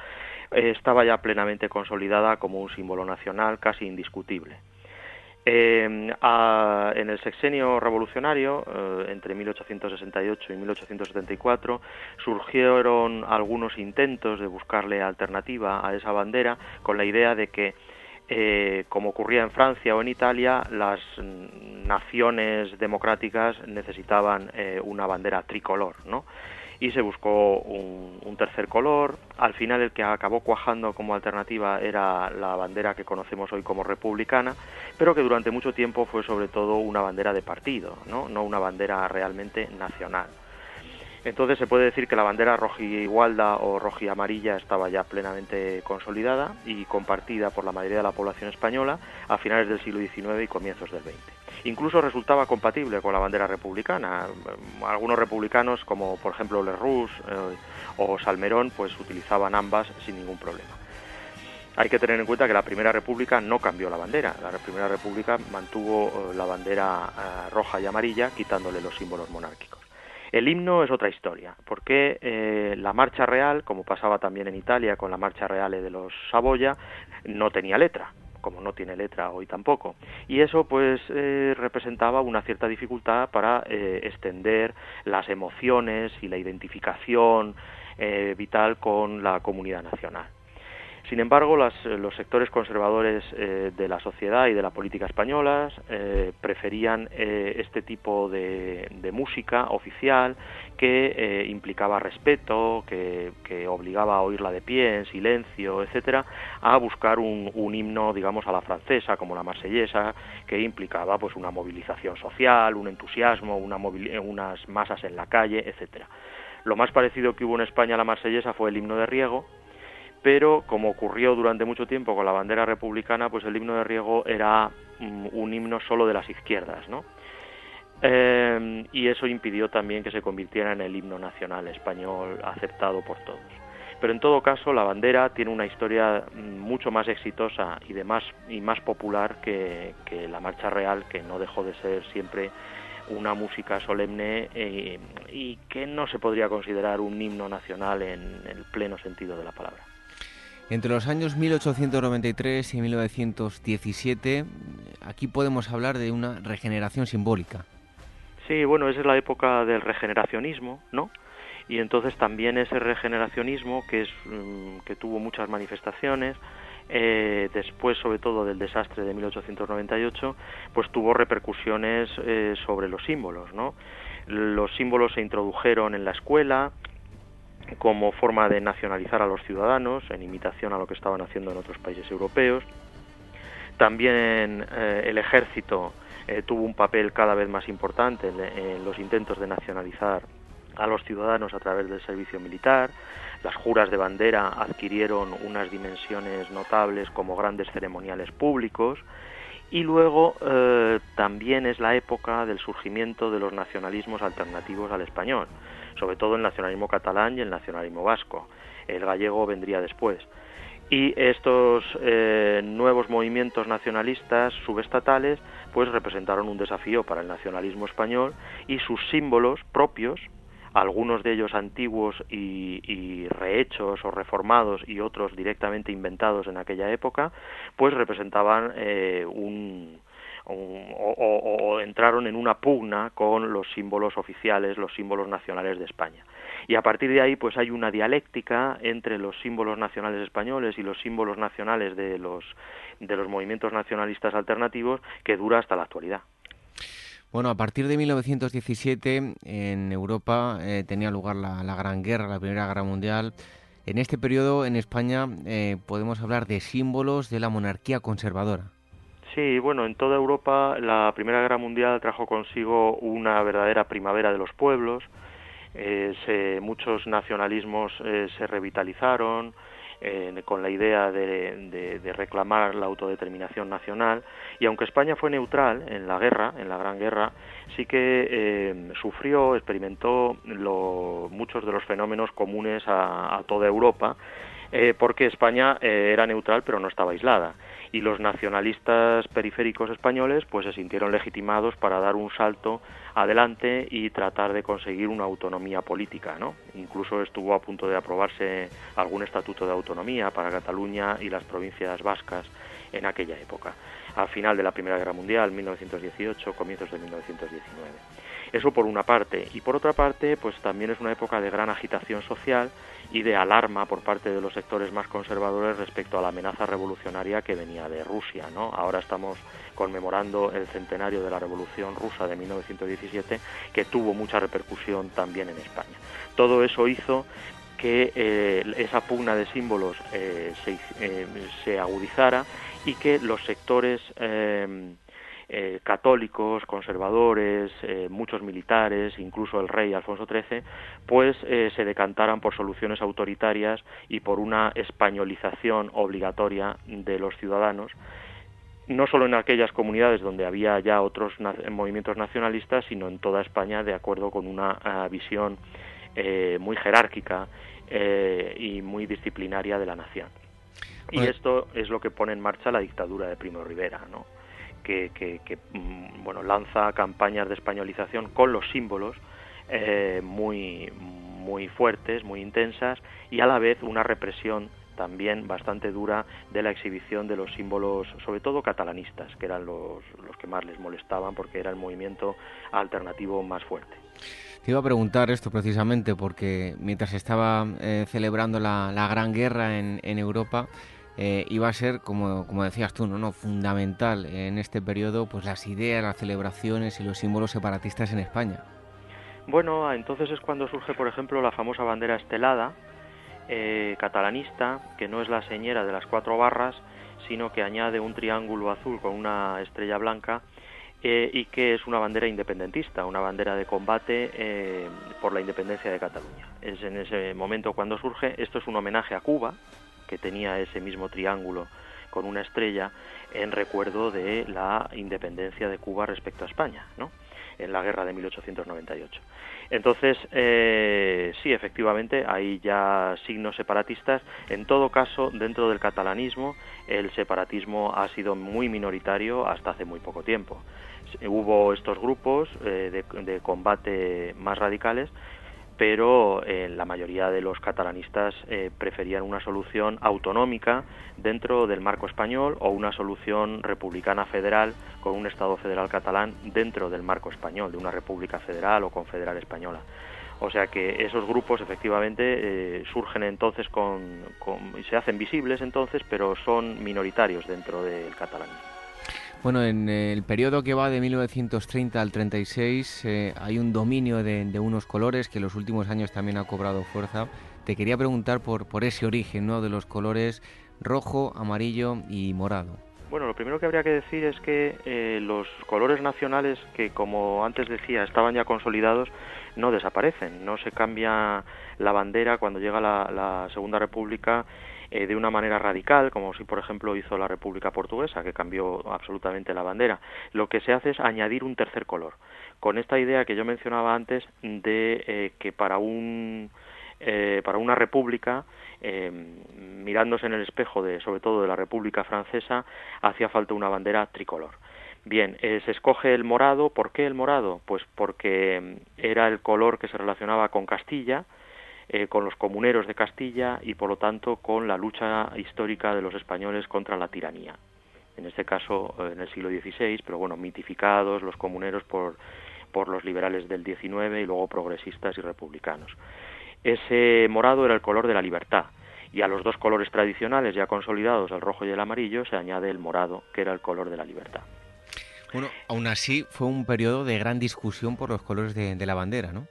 eh, estaba ya plenamente consolidada como un símbolo nacional casi indiscutible. Eh, en el sexenio revolucionario, entre 1868 y 1874, surgieron algunos intentos de buscarle alternativa a esa bandera con la idea de que eh, como ocurría en Francia o en Italia, las naciones democráticas necesitaban eh, una bandera tricolor, ¿no? Y se buscó un, tercer color. Al final, el que acabó cuajando como alternativa era la bandera que conocemos hoy como republicana, pero que durante mucho tiempo fue sobre todo una bandera de partido, no, no una bandera realmente nacional. Entonces se puede decir que la bandera roji-igualda o roji-amarilla estaba ya plenamente consolidada y compartida por la mayoría de la población española a finales del siglo XIX y comienzos del XX. Incluso resultaba compatible con la bandera republicana. Algunos republicanos, como por ejemplo Lerroux eh, o Salmerón, pues utilizaban ambas sin ningún problema. Hay que tener en cuenta que la Primera República no cambió la bandera. La Primera República mantuvo eh, la bandera eh, roja y amarilla, quitándole los símbolos monárquicos. El himno es otra historia, porque eh, la marcha real, como pasaba también en Italia con la marcha real de los Saboya, no tenía letra. como no tiene letra hoy tampoco. Y eso pues eh, representaba una cierta dificultad para eh, extender las emociones y la identificación eh, vital con la comunidad nacional. Sin embargo, los sectores conservadores eh, de la sociedad y de la política españolas eh, preferían eh, este tipo de, música oficial que implicaba respeto, que, obligaba a oírla de pie, en silencio, etcétera, a buscar un, himno, digamos, a la francesa, como la marsellesa, que implicaba pues una movilización social, un entusiasmo, unas masas en la calle, etcétera. Lo más parecido que hubo en España a la marsellesa fue el himno de Riego, pero como ocurrió durante mucho tiempo con la bandera republicana, pues el himno de Riego era mm, un himno solo de las izquierdas, ¿no? Eh, y eso impidió también que se convirtiera en el himno nacional español aceptado por todos. Pero en todo caso, la bandera tiene una historia mm, mucho más exitosa y, de más, y más popular que, la marcha real, que no dejó de ser siempre una música solemne eh, y que no se podría considerar un himno nacional en el pleno sentido de la palabra. Entre los años 1893 y 1917, aquí podemos hablar de una regeneración simbólica. Sí, bueno, esa es la época del regeneracionismo, ¿no? Y entonces también ese regeneracionismo, que, es, mm, que tuvo muchas manifestaciones, eh, después sobre todo del desastre de 1898, pues tuvo repercusiones eh, sobre los símbolos, ¿no? Los símbolos se introdujeron en la escuela, como forma de nacionalizar a los ciudadanos, en imitación a lo que estaban haciendo en otros países europeos. También eh, el ejército eh, tuvo un papel cada vez más importante en, los intentos de nacionalizar a los ciudadanos a través del servicio militar. Las juras de bandera adquirieron unas dimensiones notables como grandes ceremoniales públicos. Y luego eh, también es la época del surgimiento de los nacionalismos alternativos al español sobre todo el nacionalismo catalán y el nacionalismo vasco. El gallego vendría después. Y estos eh, nuevos movimientos nacionalistas subestatales pues representaron un desafío para el nacionalismo español y sus símbolos propios, algunos de ellos antiguos y, rehechos o reformados y otros directamente inventados en aquella época, pues representaban eh, un, o, entraron en una pugna con los símbolos oficiales, los símbolos nacionales de España. Y a partir de ahí, pues hay una dialéctica entre los símbolos nacionales españoles y los símbolos nacionales de los, de los movimientos nacionalistas alternativos que dura hasta la actualidad. Bueno, a partir de 1917 en Europa eh, tenía lugar la, Gran Guerra, la Primera Guerra Mundial. En este periodo en España eh, podemos hablar de símbolos de la monarquía conservadora. Sí, bueno, en toda Europa la Primera Guerra Mundial trajo consigo una verdadera primavera de los pueblos, eh, muchos nacionalismos eh, se revitalizaron eh, con la idea de, reclamar la autodeterminación nacional. Y aunque España fue neutral en la guerra, en la Gran Guerra, sí que sufrió, experimentó muchos de los fenómenos comunes a toda Europa, porque España era neutral pero no estaba aislada y los nacionalistas periféricos españoles pues se sintieron legitimados para dar un salto adelante y tratar de conseguir una autonomía política, ¿no? Incluso estuvo a punto de aprobarse algún estatuto de autonomía para Cataluña y las provincias vascas en aquella época, al final de la Primera Guerra Mundial, 1918, comienzos de 1919. Eso por una parte. Y por otra parte, pues también es una época de gran agitación social y de alarma por parte de los sectores más conservadores respecto a la amenaza revolucionaria que venía de Rusia. Ahora estamos conmemorando el centenario de la Revolución Rusa de 1917, que tuvo mucha repercusión también en España. Todo eso hizo que eh, esa pugna de símbolos eh, se, eh, se, agudizara y que los sectores eh, católicos, conservadores, eh, muchos militares, incluso el rey Alfonso XIII, pues eh, se decantaran por soluciones autoritarias y por una españolización obligatoria de los ciudadanos, no solo en aquellas comunidades donde había ya otros movimientos nacionalistas, sino en toda España de acuerdo con una ah, visión muy jerárquica y muy disciplinaria de la nación. Y esto es lo que pone en marcha la dictadura de Primo Rivera, ¿no? Que, mm, bueno, lanza campañas de españolización con los símbolos eh, muy, muy fuertes, muy intensas y a la vez una represión también bastante dura de la exhibición de los símbolos, sobre todo catalanistas, que eran los, los que más les molestaban porque era el movimiento alternativo más fuerte. Te iba a preguntar esto precisamente porque mientras estaba eh, celebrando la, Gran Guerra en, Europa, eh, iba a ser, como, como decías tú, ¿no? ¿no? fundamental en este periodo pues las ideas, las celebraciones y los símbolos separatistas en España. Bueno, entonces es cuando surge, por ejemplo, la famosa bandera estelada, eh, catalanista, que no es la señera de las cuatro barras, sino que añade un triángulo azul con una estrella blanca eh, y que es una bandera independentista, una bandera de combate eh, por la independencia de Cataluña. Es en ese momento cuando surge, esto es un homenaje a Cuba, que tenía ese mismo triángulo con una estrella en recuerdo de la independencia de Cuba respecto a España, ¿no? en la guerra de 1898. Entonces, eh, sí, efectivamente, hay ya signos separatistas. En todo caso, dentro del catalanismo, el separatismo ha sido muy minoritario hasta hace muy poco tiempo. Hubo estos grupos eh, de combate más radicales, pero eh, la mayoría de los catalanistas eh, preferían una solución autonómica dentro del marco español o una solución republicana federal con un Estado federal catalán dentro del marco español, de una república federal o confederal española. O sea que esos grupos efectivamente eh, surgen entonces con, y se hacen visibles entonces, pero son minoritarios dentro del catalanismo. Bueno, en el periodo que va de 1930 al 36 eh, hay un dominio de, unos colores que en los últimos años también ha cobrado fuerza. Te quería preguntar por, por ese origen ¿no? de los colores rojo, amarillo y morado. Bueno, lo primero que habría que decir es que eh, los colores nacionales que, como antes decía, estaban ya consolidados, no desaparecen. No se cambia la bandera cuando llega la, la Segunda República eh, de una manera radical, como si por ejemplo hizo la República Portuguesa, que cambió absolutamente la bandera. Lo que se hace es añadir un tercer color, con esta idea que yo mencionaba antes de eh, que para un eh, para una república, mirándose en el espejo de, sobre todo de la República Francesa, hacía falta una bandera tricolor. Bien, se escoge el morado. ¿Por qué el morado? Pues porque era el color que se relacionaba con Castilla, eh, con los comuneros de Castilla y por lo tanto con la lucha histórica de los españoles contra la tiranía. En este caso eh, en el siglo XVI, pero bueno, mitificados los comuneros por, por los liberales del XIX y luego progresistas y republicanos. Ese morado era el color de la libertad y a los dos colores tradicionales ya consolidados, el rojo y el amarillo, se añade el morado, que era el color de la libertad. Bueno, aún así fue un periodo de gran discusión por los colores de la bandera, ¿no?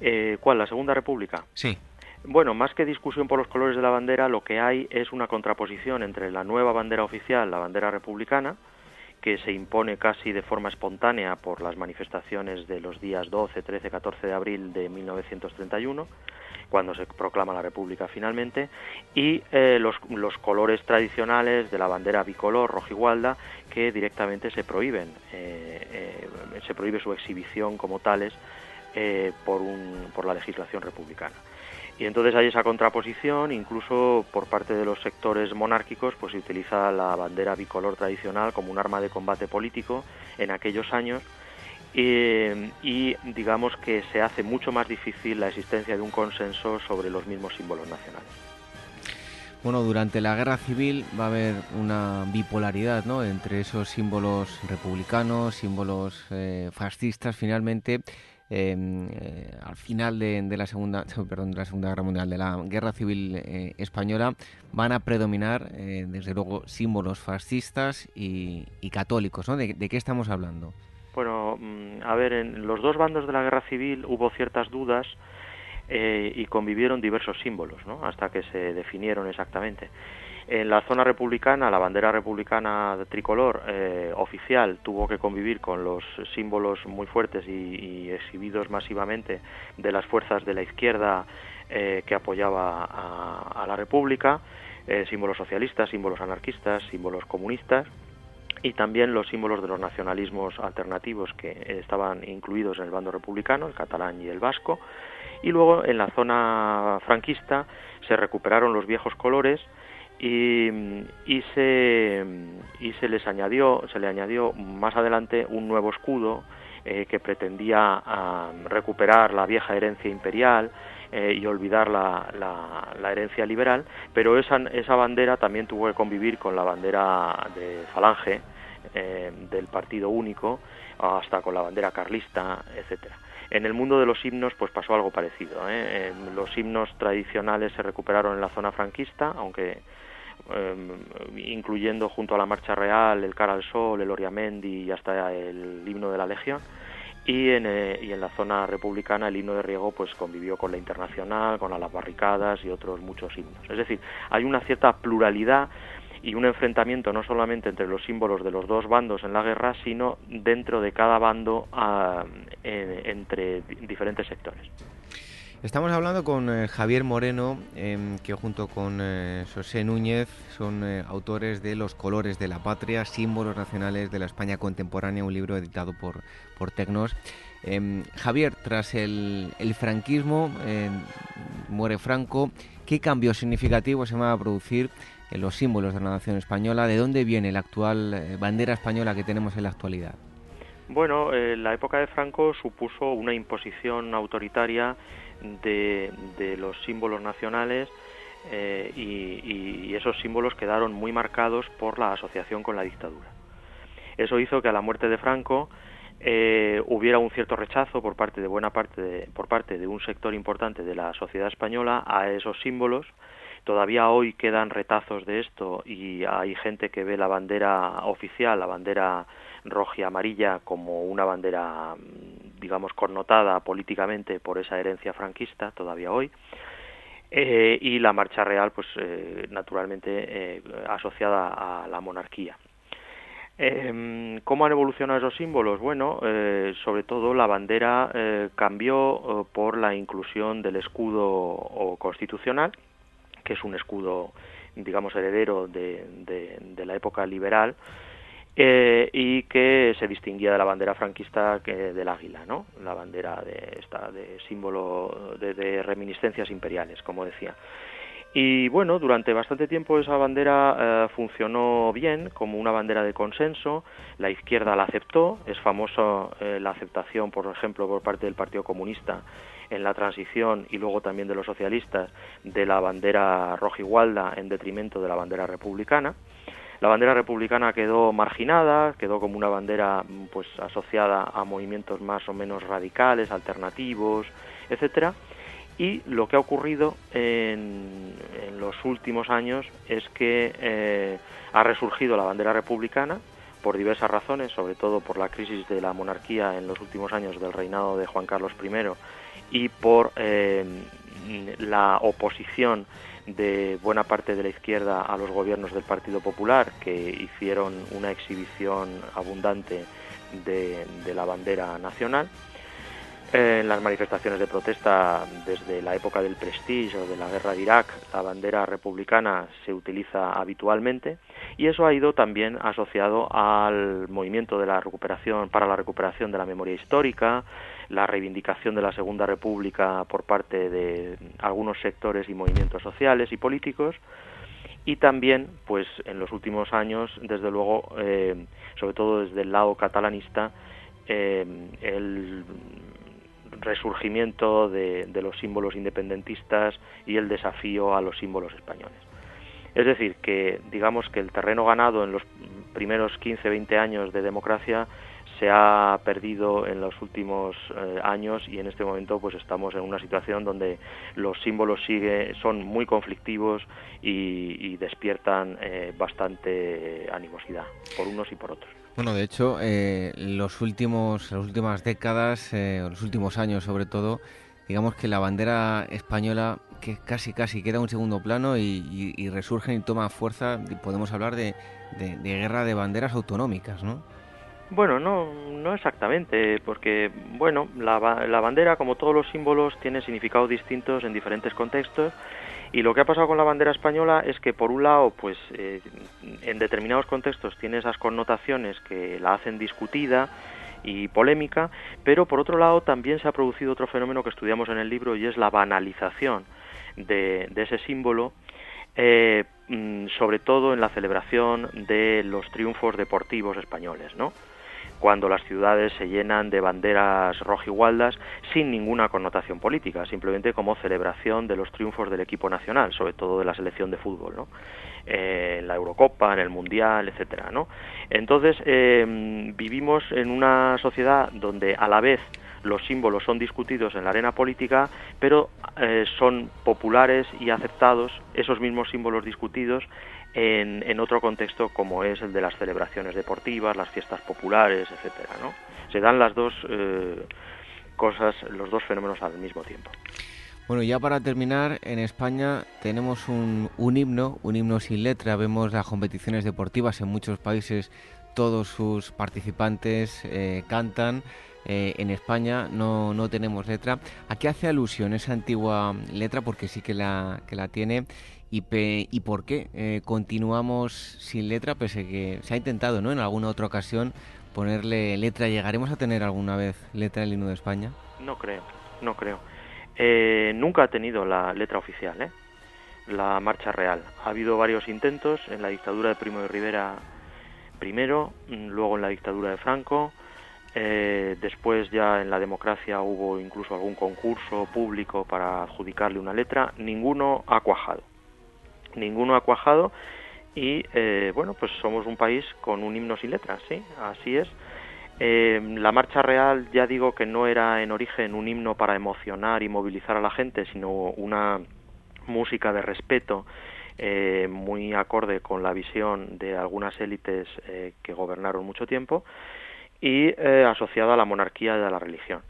Eh, ¿Cuál? ¿La Segunda República? Sí. Bueno, más que discusión por los colores de la bandera, lo que hay es una contraposición entre la nueva bandera oficial, la bandera republicana, que se impone casi de forma espontánea por las manifestaciones de los días 12, 13, 14 de abril de 1931, cuando se proclama la República finalmente, y eh, los, los, colores tradicionales de la bandera bicolor rojigualda que directamente se prohíben, eh, se prohíbe su exhibición como tales eh, por, la legislación republicana. Y entonces hay esa contraposición, incluso por parte de los sectores monárquicos, pues se utiliza la bandera bicolor tradicional como un arma de combate político en aquellos años y digamos que se hace mucho más difícil la existencia de un consenso sobre los mismos símbolos nacionales. Bueno, durante la guerra civil va a haber una bipolaridad ¿no? entre esos símbolos republicanos, símbolos eh, fascistas, finalmente eh, al final de, la segunda perdón, de la segunda guerra mundial de la guerra civil eh, española van a predominar eh, desde luego símbolos fascistas y, católicos ¿no? ¿De, qué estamos hablando? Bueno, mm, a ver, en los dos bandos de la guerra civil hubo ciertas dudas y convivieron diversos símbolos, ¿no? Hasta que se definieron exactamente. En la zona republicana, la bandera republicana de tricolor eh, oficial tuvo que convivir con los símbolos muy fuertes y, exhibidos masivamente de las fuerzas de la izquierda eh, que apoyaba a, la República, eh, símbolos socialistas, símbolos anarquistas, símbolos comunistas y también los símbolos de los nacionalismos alternativos que estaban incluidos en el bando republicano, el catalán y el vasco. Y luego en la zona franquista se recuperaron los viejos colores y, y, se, y se les añadió, se le añadió más adelante un nuevo escudo eh, que pretendía recuperar la vieja herencia imperial eh, y olvidar la, la, herencia liberal, pero esa, esa bandera también tuvo que convivir con la bandera de Falange, eh, del Partido Único, hasta con la bandera carlista, etcétera. En el mundo de los himnos, pues pasó algo parecido. ¿eh? los himnos tradicionales se recuperaron en la zona franquista, aunque incluyendo junto a la Marcha Real, el Cara al Sol, el Oriamendi y hasta el himno de la Legión. Y en, eh, y en la zona republicana el himno de Riego pues convivió con la internacional, con las barricadas y otros muchos himnos. Es decir, hay una cierta pluralidad y un enfrentamiento no solamente entre los símbolos de los dos bandos en la guerra, sino dentro de cada bando ah, entre diferentes sectores. Estamos hablando con eh, Javier Moreno, em, que junto con eh, José Núñez son eh, autores de Los colores de la patria, símbolos nacionales de la España contemporánea, un libro editado por, por Tecnos. Em, Javier, tras el, el franquismo, muere Franco, ¿qué cambios significativos se van a producir en los símbolos de la nación española. ¿De dónde viene la actual bandera española que tenemos en la actualidad? Bueno, la época de Franco supuso una imposición autoritaria de, los símbolos nacionales eh, y, esos símbolos quedaron muy marcados por la asociación con la dictadura. Eso hizo que a la muerte de Franco hubiera un cierto rechazo por parte de buena parte por parte de un sector importante de la sociedad española a esos símbolos Todavía hoy quedan retazos de esto y hay gente que ve la bandera oficial, la bandera roja y amarilla, como una bandera, mm, digamos, connotada políticamente por esa herencia franquista, todavía hoy. Eh, y la marcha real, pues eh, naturalmente eh, asociada a la monarquía. Em, ¿Cómo han evolucionado esos símbolos? Bueno, sobre todo la bandera cambió por la inclusión del escudo constitucional, que es un escudo, digamos, heredero de, la época liberal, eh, y que se distinguía de la bandera franquista que del águila, ¿no? La bandera de esta de símbolo de, reminiscencias imperiales, como decía. Y bueno, durante bastante tiempo esa bandera eh, funcionó bien como una bandera de consenso, la izquierda la aceptó, es famosa eh, la aceptación, por ejemplo, por parte del Partido Comunista en la transición y luego también de los socialistas de la bandera rojigualda en detrimento de la bandera republicana. La bandera republicana quedó marginada, quedó como una bandera pues asociada a movimientos más o menos radicales, alternativos, etcétera. Y lo que ha ocurrido en, los últimos años es que eh, ha resurgido la bandera republicana por diversas razones, sobre todo por la crisis de la monarquía en los últimos años del reinado de Juan Carlos I y por eh, la oposición de buena parte de la izquierda a los gobiernos del Partido Popular, que hicieron una exhibición abundante de, la bandera nacional. En las manifestaciones de protesta desde la época del Prestige o de la guerra de Irak, la bandera republicana se utiliza habitualmente y eso ha ido también asociado al movimiento de la recuperación para la recuperación de la memoria histórica, la reivindicación de la Segunda República por parte de algunos sectores y movimientos sociales y políticos y también pues en los últimos años desde luego eh, sobre todo desde el lado catalanista eh, el resurgimiento de, los símbolos independentistas y el desafío a los símbolos españoles. Es decir, que digamos que el terreno ganado en los primeros 15-20 años de democracia se ha perdido en los últimos eh, años y en este momento pues estamos en una situación donde los símbolos sigue, son muy conflictivos y, despiertan eh, bastante animosidad por unos y por otros. Bueno, de hecho, eh, los últimos, las últimas décadas, los últimos años sobre todo, digamos que la bandera española que casi casi queda un segundo plano y, y, resurge y toma fuerza, podemos hablar de, de, de guerra de banderas autonómicas, ¿no? Bueno, no, no exactamente, porque bueno, la, la bandera, como todos los símbolos, tiene significados distintos en diferentes contextos. Y lo que ha pasado con la bandera española es que, por un lado, pues eh, en determinados contextos tiene esas connotaciones que la hacen discutida y polémica, pero por otro lado también se ha producido otro fenómeno que estudiamos en el libro y es la banalización de, de ese símbolo, eh, mm, sobre todo en la celebración de los triunfos deportivos españoles, ¿no? Cuando las ciudades se llenan de banderas rojigualdas sin ninguna connotación política, simplemente como celebración de los triunfos del equipo nacional, sobre todo de la selección de fútbol, ¿no? en la Eurocopa, en el Mundial, etcétera, ¿no? Entonces em, vivimos en una sociedad donde a la vez los símbolos son discutidos en la arena política, pero eh, son populares y aceptados esos mismos símbolos discutidos en, otro contexto como es el de las celebraciones deportivas, las fiestas populares, etcétera, ¿no? Se dan las dos eh, cosas, los dos fenómenos al mismo tiempo. Bueno, ya para terminar, en España tenemos un, himno, un himno sin letra. Vemos las competiciones deportivas en muchos países, todos sus participantes eh, cantan. Eh, en España no, no, tenemos letra. ¿A qué hace alusión esa antigua letra? Porque sí que la, que la tiene y, por qué eh, continuamos sin letra, pese que se ha intentado ¿no? en alguna otra ocasión ponerle letra. ¿Llegaremos a tener alguna vez letra el himno de España? No creo, no creo. Eh, nunca ha tenido la letra oficial, ¿eh? la marcha real. Ha habido varios intentos en la dictadura de Primo de Rivera primero, mm, luego en la dictadura de Franco, eh, después ya en la democracia hubo incluso algún concurso público para adjudicarle una letra, ninguno ha cuajado ninguno ha cuajado y eh, bueno, pues somos un país con un himno sin letras, sí, así es. Eh, la marcha real ya digo que no era en origen un himno para emocionar y movilizar a la gente, sino una música de respeto eh, muy acorde con la visión de algunas élites que gobernaron mucho tiempo y asociada a la monarquía y a la religión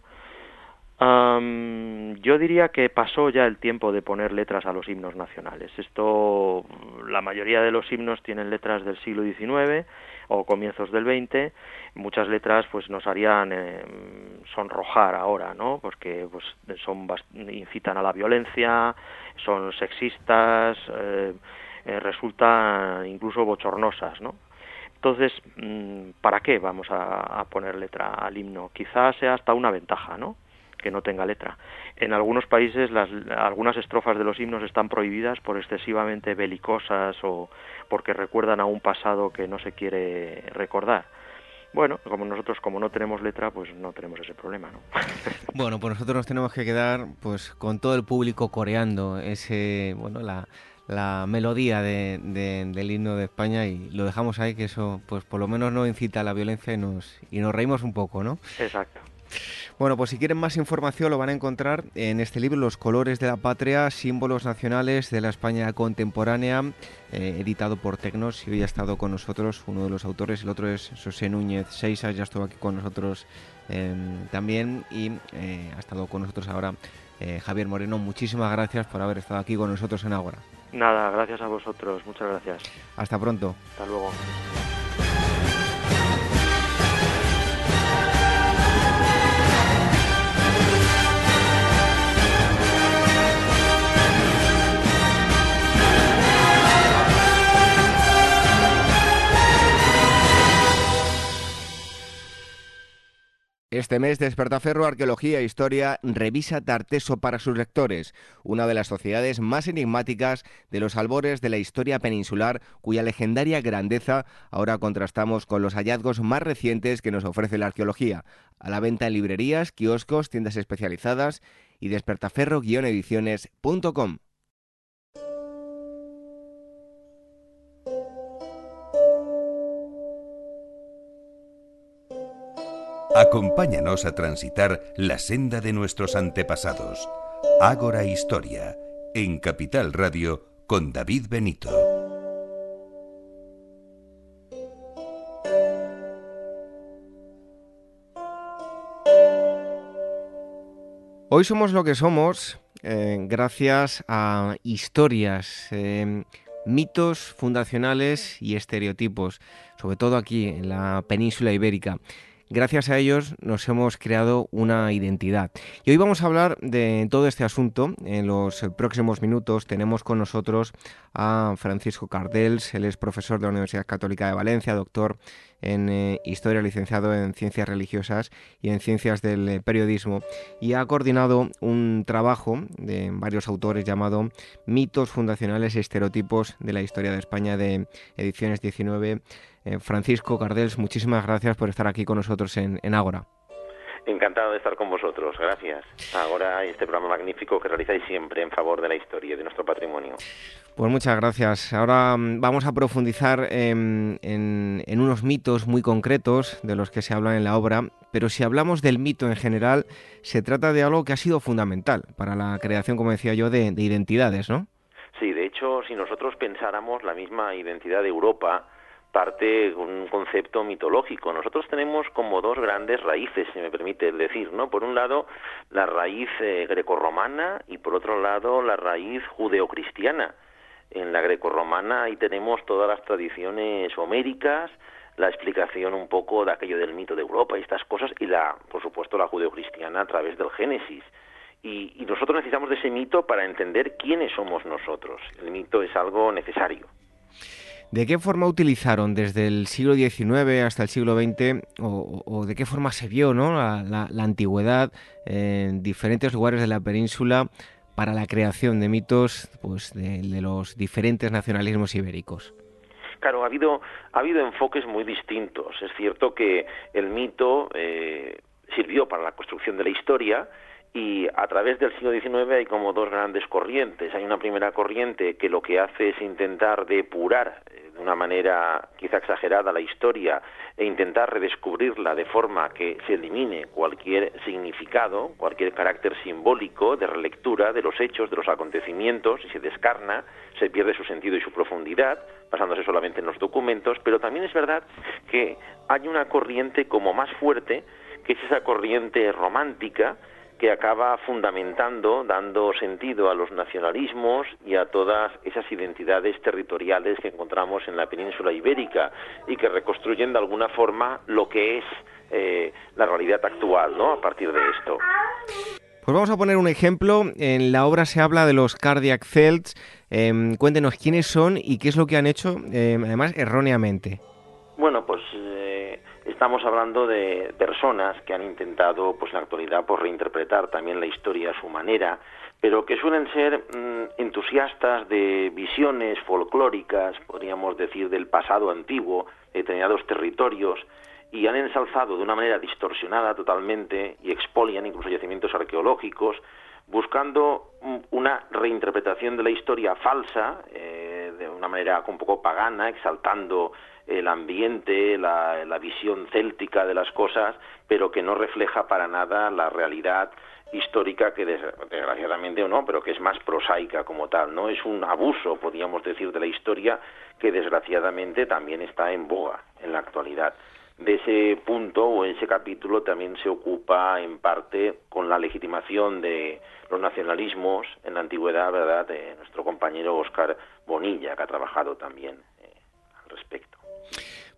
yo diría que pasó ya el tiempo de poner letras a los himnos nacionales. Esto, la mayoría de los himnos tienen letras del siglo XIX o comienzos del XX. Muchas letras, pues, nos harían eh, sonrojar ahora, ¿no? Porque, pues, son incitan a la violencia, son sexistas, eh, eh, resultan incluso bochornosas, ¿no? Entonces, mm, ¿para qué vamos a, a poner letra al himno? Quizás sea hasta una ventaja, ¿no? Que no tenga letra. En algunos países las, algunas estrofas de los himnos están prohibidas por excesivamente belicosas o porque recuerdan a un pasado que no se quiere recordar. Bueno, como nosotros como no tenemos letra, pues no tenemos ese problema, ¿no? bueno, pues nosotros nos tenemos que quedar pues con todo el público coreando ese, bueno, la, la melodía de, del himno de España y lo dejamos ahí que eso pues por lo menos no incita a la violencia y nos y nos reímos un poco, ¿no? Exacto. Bueno, pues si quieren más información lo van a encontrar en este libro, Los colores de la patria, símbolos nacionales de la España contemporánea, eh, editado por Tecnos y hoy ha estado con nosotros uno de los autores, el otro es José Núñez Seiza, ya estuvo aquí con nosotros em, también y eh, ha estado con nosotros ahora eh, Javier Moreno. Muchísimas gracias por haber estado aquí con nosotros en Ágora. Nada, gracias a vosotros, muchas gracias. Hasta pronto. Hasta luego. Este mes Despertaferro Arqueología e Historia revisa Tarteso para sus lectores, una de las sociedades más enigmáticas de los albores de la historia peninsular, cuya legendaria grandeza ahora contrastamos con los hallazgos más recientes que nos ofrece la arqueología. A la venta en librerías, kioscos, tiendas especializadas y despertaferro-ediciones.com. Acompáñanos a transitar la senda de nuestros antepasados. Ágora Historia, en Capital Radio, con David Benito. Hoy somos lo que somos eh, gracias a historias, eh, mitos fundacionales y estereotipos, sobre todo aquí en la península ibérica. Gracias a ellos nos hemos creado una identidad. Y hoy vamos a hablar de todo este asunto. En los próximos minutos tenemos con nosotros a Francisco Cardels, él es profesor de la Universidad Católica de Valencia, doctor en eh, Historia, licenciado en Ciencias Religiosas y en Ciencias del eh, Periodismo, y ha coordinado un trabajo de varios autores llamado Mitos Fundacionales y Estereotipos de la Historia de España de ediciones 19 Eh, Francisco Cardels, muchísimas gracias por estar aquí con nosotros en, en Ágora. Encantado de estar con vosotros, gracias. Ahora este programa magnífico que realizáis siempre en favor de la historia y de nuestro patrimonio. Pues muchas gracias. Ahora mm, vamos a profundizar en, en, unos mitos muy concretos de los que se habla en la obra, pero si hablamos del mito en general, se trata de algo que ha sido fundamental para la creación, como decía yo, de, de identidades, ¿no? Sí, de hecho, si nosotros pensáramos la misma identidad de Europa, parte un concepto mitológico. Nosotros tenemos como dos grandes raíces, si me permite decir, ¿no? Por un lado, la raíz eh, grecorromana y por otro lado, la raíz judeocristiana. En la grecorromana ahí tenemos todas las tradiciones homéricas, la explicación un poco de aquello del mito de Europa y estas cosas, y la, por supuesto, la judeocristiana a través del Génesis. Y, y nosotros necesitamos de ese mito para entender quiénes somos nosotros. El mito es algo necesario. ¿De qué forma utilizaron desde el siglo XIX hasta el siglo XX o, de qué forma se vio ¿no? la, antigüedad en diferentes lugares de la península para la creación de mitos pues, de, los diferentes nacionalismos ibéricos? Claro, ha habido, ha habido enfoques muy distintos. Es cierto que el mito eh, sirvió para la construcción de la historia, y a través del siglo XIX hay como dos grandes corrientes. Hay una primera corriente que lo que hace es intentar depurar eh, de una manera quizá exagerada la historia e intentar redescubrirla de forma que se elimine cualquier significado, cualquier carácter simbólico de relectura de los hechos, de los acontecimientos, y se descarna, se pierde su sentido y su profundidad, basándose solamente en los documentos, pero también es verdad que hay una corriente como más fuerte, que es esa corriente romántica, que acaba fundamentando, dando sentido a los nacionalismos y a todas esas identidades territoriales que encontramos en la península ibérica y que reconstruyen de alguna forma lo que es eh, la realidad actual, ¿no? A partir de esto. Pues vamos a poner un ejemplo. En la obra se habla de los cardiac celts. Em, cuéntenos quiénes son y qué es lo que han hecho, em, además erróneamente. Bueno, pues estamos hablando de personas que han intentado, pues en la actualidad, pues reinterpretar también la historia a su manera, pero que suelen ser mm, entusiastas de visiones folclóricas, podríamos decir, del pasado antiguo, de determinados territorios, y han ensalzado de una manera distorsionada totalmente y expolian incluso yacimientos arqueológicos, buscando mm, una reinterpretación de la historia falsa, eh, de una manera un poco pagana, exaltando el ambiente, la, visión céltica de las cosas, pero que no refleja para nada la realidad histórica que desgraciadamente o no, pero que es más prosaica como tal, ¿no? Es un abuso, podríamos decir, de la historia que desgraciadamente también está en boga en la actualidad. De ese punto o ese capítulo también se ocupa en parte con la legitimación de los nacionalismos en la antigüedad, ¿verdad?, de nuestro compañero Oscar Bonilla, que ha trabajado también eh, al respecto.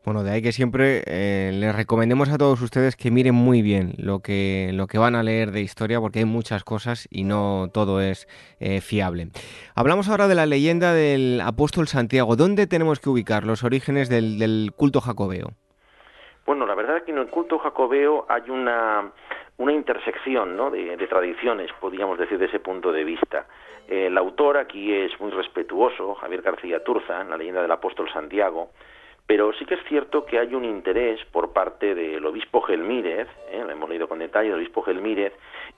Bueno, de ahí que siempre eh, les recomendemos a todos ustedes que miren muy bien lo que, lo que van a leer de historia, porque hay muchas cosas y no todo es eh, fiable. Hablamos ahora de la leyenda del apóstol Santiago. ¿Dónde tenemos que ubicar los orígenes del, culto jacobeo? Bueno, la verdad es que en el culto jacobeo hay una, una intersección ¿no? de, tradiciones, podríamos decir, de ese punto de vista. El autor aquí es muy respetuoso, Javier García Turza, en la leyenda del apóstol Santiago, pero sí que es cierto que hay un interés por parte del obispo Gelmírez, ¿eh? lo hemos leído con detalle, del obispo Gelmírez,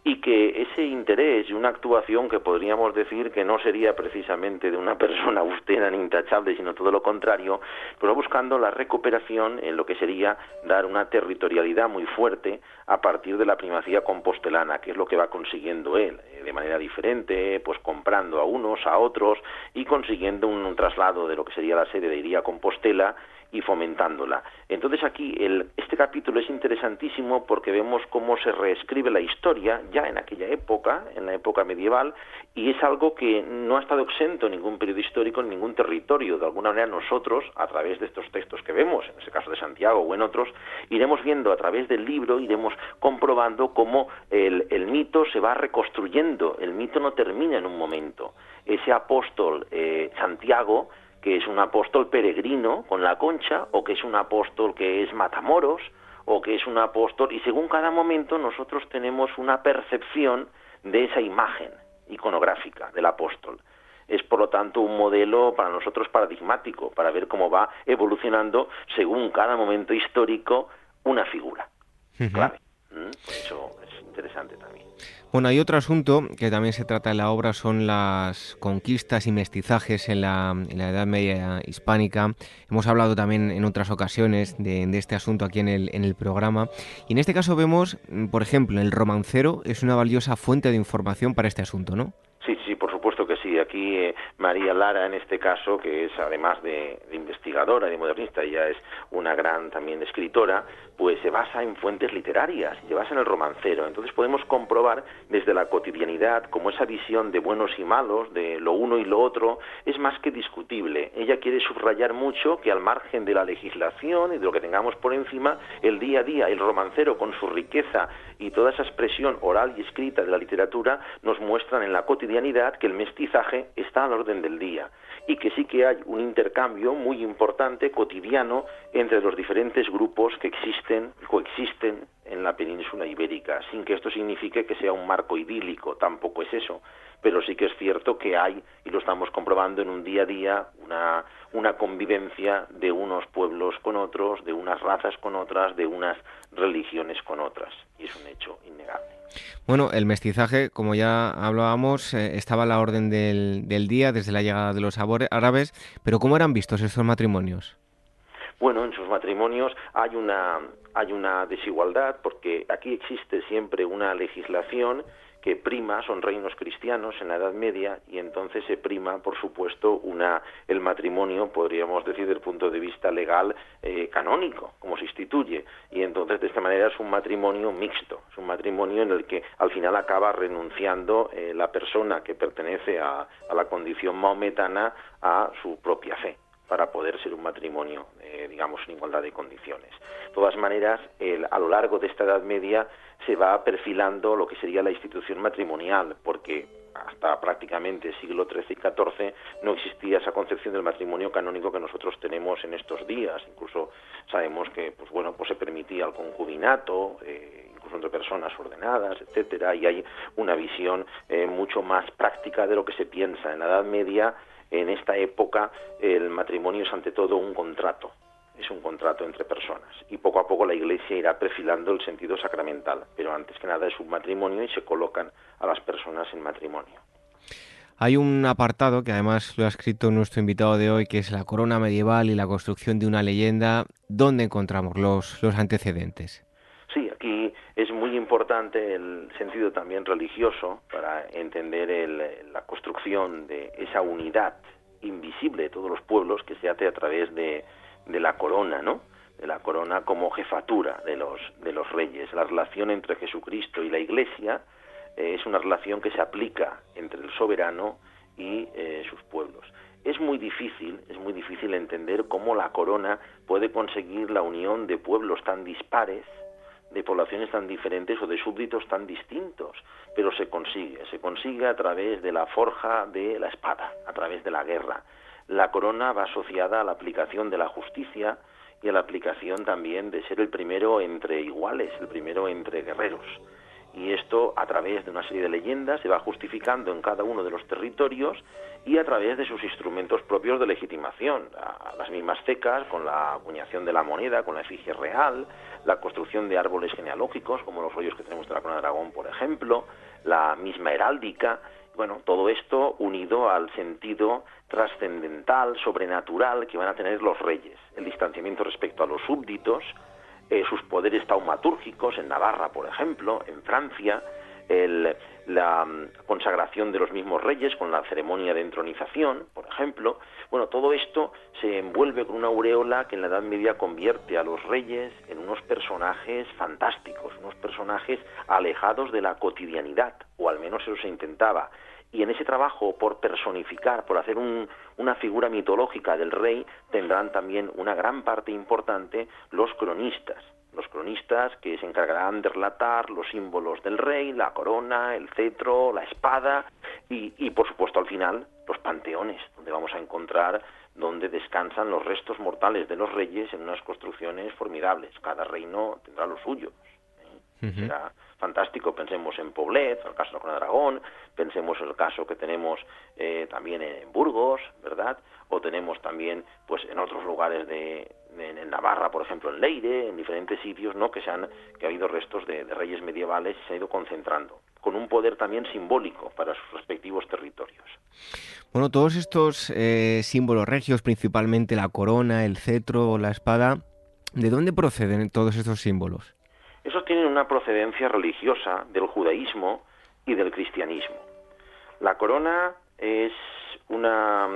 y que ese interés y una actuación que podríamos decir que no sería precisamente de una persona austera ni intachable, sino todo lo contrario, pero buscando la recuperación en lo que sería dar una territorialidad muy fuerte a partir de la primacía compostelana, que es lo que va consiguiendo él, eh, de manera diferente, pues comprando a unos, a otros, y consiguiendo un, un traslado de lo que sería la sede de Iría Compostela, y fomentándola. Entonces aquí el, este capítulo es interesantísimo porque vemos cómo se reescribe la historia ya en aquella época, en la época medieval, y es algo que no ha estado exento en ningún periodo histórico, en ningún territorio. De alguna manera nosotros, a través de estos textos que vemos, en ese caso de Santiago o en otros, iremos viendo a través del libro, iremos comprobando cómo el, el mito se va reconstruyendo. El mito no termina en un momento. Ese apóstol eh, Santiago que es un apóstol peregrino con la concha, o que es un apóstol que es matamoros, o que es un apóstol, y según cada momento nosotros tenemos una percepción de esa imagen iconográfica del apóstol. es por lo tanto un modelo para nosotros paradigmático, para ver cómo va evolucionando según cada momento histórico una figura clave. ¿Mm? eso es interesante también. Bueno, hay otro asunto que también se trata en la obra, son las conquistas y mestizajes en la, Edad Media hispánica. Hemos hablado también en otras ocasiones de, este asunto aquí en el, en el, programa. Y en este caso vemos, por ejemplo, el romancero es una valiosa fuente de información para este asunto, ¿no? Sí, sí, por supuesto que sí. Aquí eh, María Lara, en este caso, que es además de, investigadora, de modernista, ella es una gran también escritora, pues se basa en fuentes literarias, se basa en el romancero. Entonces podemos comprobar desde la cotidianidad como esa visión de buenos y malos, de lo uno y lo otro, es más que discutible. Ella quiere subrayar mucho que al margen de la legislación y de lo que tengamos por encima, el día a día, el romancero con su riqueza y toda esa expresión oral y escrita de la literatura nos muestran en la cotidianidad que el mestizaje está al orden del día y que sí que hay un intercambio muy importante, cotidiano, entre los diferentes grupos que existen, coexisten en la península ibérica, sin que esto signifique que sea un marco idílico, tampoco es eso, pero sí que es cierto que hay, y lo estamos comprobando en un día a día, una, una convivencia de unos pueblos con otros, de unas razas con otras, de unas religiones con otras, y es un hecho innegable. Bueno, el mestizaje, como ya hablábamos, eh, estaba a la orden del, del, día desde la llegada de los árabes, pero ¿cómo eran vistos estos matrimonios? Bueno, en sus matrimonios hay una, hay una desigualdad porque aquí existe siempre una legislación que prima, son reinos cristianos en la Edad Media y entonces se prima, por supuesto, una, el matrimonio, podríamos decir, desde el punto de vista legal eh, canónico, como se instituye. Y entonces, de esta manera, es un matrimonio mixto, es un matrimonio en el que al final acaba renunciando eh, la persona que pertenece a, a la condición maometana a su propia fe para poder ser un matrimonio, eh, digamos, en igualdad de condiciones. De todas maneras, a lo largo de esta Edad Media se va perfilando lo que sería la institución matrimonial, porque hasta prácticamente siglo XIII y XIV no existía esa concepción del matrimonio canónico que nosotros tenemos en estos días. Incluso sabemos que, pues bueno, pues se permitía el concubinato. Eh, incluso entre personas ordenadas, etcétera, y hay una visión eh, mucho más práctica de lo que se piensa en la Edad Media en esta época el matrimonio es ante todo un contrato, es un contrato entre personas y poco a poco la Iglesia irá perfilando el sentido sacramental, pero antes que nada es un matrimonio y se colocan a las personas en matrimonio. Hay un apartado que además lo ha escrito nuestro invitado de hoy, que es la corona medieval y la construcción de una leyenda. ¿Dónde encontramos los, los antecedentes? Sí, aquí es muy importante el sentido también religioso para entender la construcción de esa unidad invisible de todos los pueblos que se hace a través de, la corona, ¿no? De la corona como jefatura de los, de los reyes. La relación entre Jesucristo y la Iglesia eh, es una relación que se aplica entre el soberano y eh, sus pueblos. Es muy difícil, es muy difícil entender cómo la corona puede conseguir la unión de pueblos tan dispares de poblaciones tan diferentes o de súbditos tan distintos, pero se consigue, se consigue a través de la forja de la espada, a través de la guerra. La corona va asociada a la aplicación de la justicia y a la aplicación también de ser el primero entre iguales, el primero entre guerreros. Y esto a través de una serie de leyendas se va justificando en cada uno de los territorios y a través de sus instrumentos propios de legitimación, las mismas cecas, con la acuñación de la moneda, con la efigie real, la construcción de árboles genealógicos, como los rollos que tenemos de la Corona de Aragón, por ejemplo, la misma heráldica, bueno, todo esto unido al sentido trascendental, sobrenatural que van a tener los reyes, el distanciamiento respecto a los súbditos, eh, sus poderes taumatúrgicos en Navarra, por ejemplo, en Francia, el, la mm, consagración de los mismos reyes con la ceremonia de entronización, por ejemplo. Bueno, todo esto se envuelve con una aureola que en la Edad Media convierte a los reyes en unos personajes fantásticos, unos personajes alejados de la cotidianidad, o al menos eso se intentaba. Y en ese trabajo por personificar, por hacer una figura mitológica del rey, tendrán también una gran parte importante los cronistas los cronistas que se encargarán de relatar los símbolos del rey, la corona, el cetro, la espada y, y, por supuesto al final los panteones, donde vamos a encontrar donde descansan los restos mortales de los reyes en unas construcciones formidables. Cada reino tendrá lo suyo. ¿eh? Será fantástico. Pensemos en Poblet, en el caso de la Corona de Aragón, pensemos en el caso que tenemos eh, también en Burgos, ¿verdad? O tenemos también, pues, en otros lugares de, en, Navarra, por ejemplo, en Leire, en diferentes sitios, ¿no? Que se han, que ha habido restos de, reyes medievales y se ha ido concentrando, con un poder también simbólico para sus respectivos territorios. Bueno, todos estos eh, símbolos regios, principalmente la corona, el cetro o la espada, ¿de dónde proceden todos estos símbolos? Esos tienen una procedencia religiosa del judaísmo y del cristianismo. La corona es una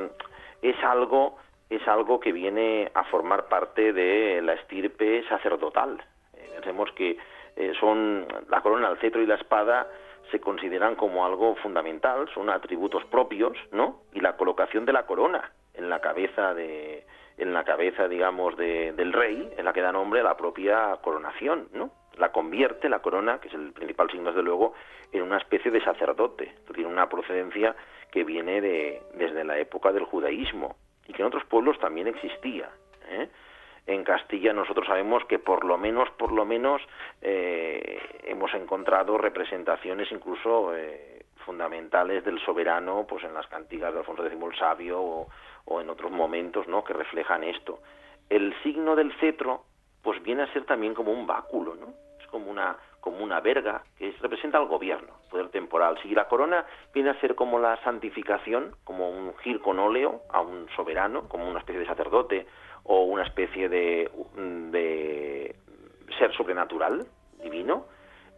es algo que viene a formar parte de la estirpe sacerdotal. Eh, pensemos que eh, son la corona, el cetro y la espada se consideran como algo fundamental, son atributos propios, ¿no? Y la colocación de la corona en la cabeza de en la cabeza, digamos, de, del rey, en la que da nombre a la propia coronación, ¿no? La convierte la corona, que es el principal signo desde luego, en una especie de sacerdote. Tiene una procedencia que viene de, desde la época del judaísmo y que en otros pueblos también existía. ¿eh? en Castilla nosotros sabemos que por lo menos, por lo menos, eh, hemos encontrado representaciones incluso eh, fundamentales del soberano, pues en las cantigas de Alfonso X el Sabio o, o, en otros momentos, ¿no? Que reflejan esto. El signo del cetro, pues viene a ser también como un báculo, ¿no? Como una como una verga que representa al gobierno, poder temporal. Si la corona viene a ser como la santificación, como un gir con óleo a un soberano, como una especie de sacerdote o una especie de, de ser sobrenatural, divino.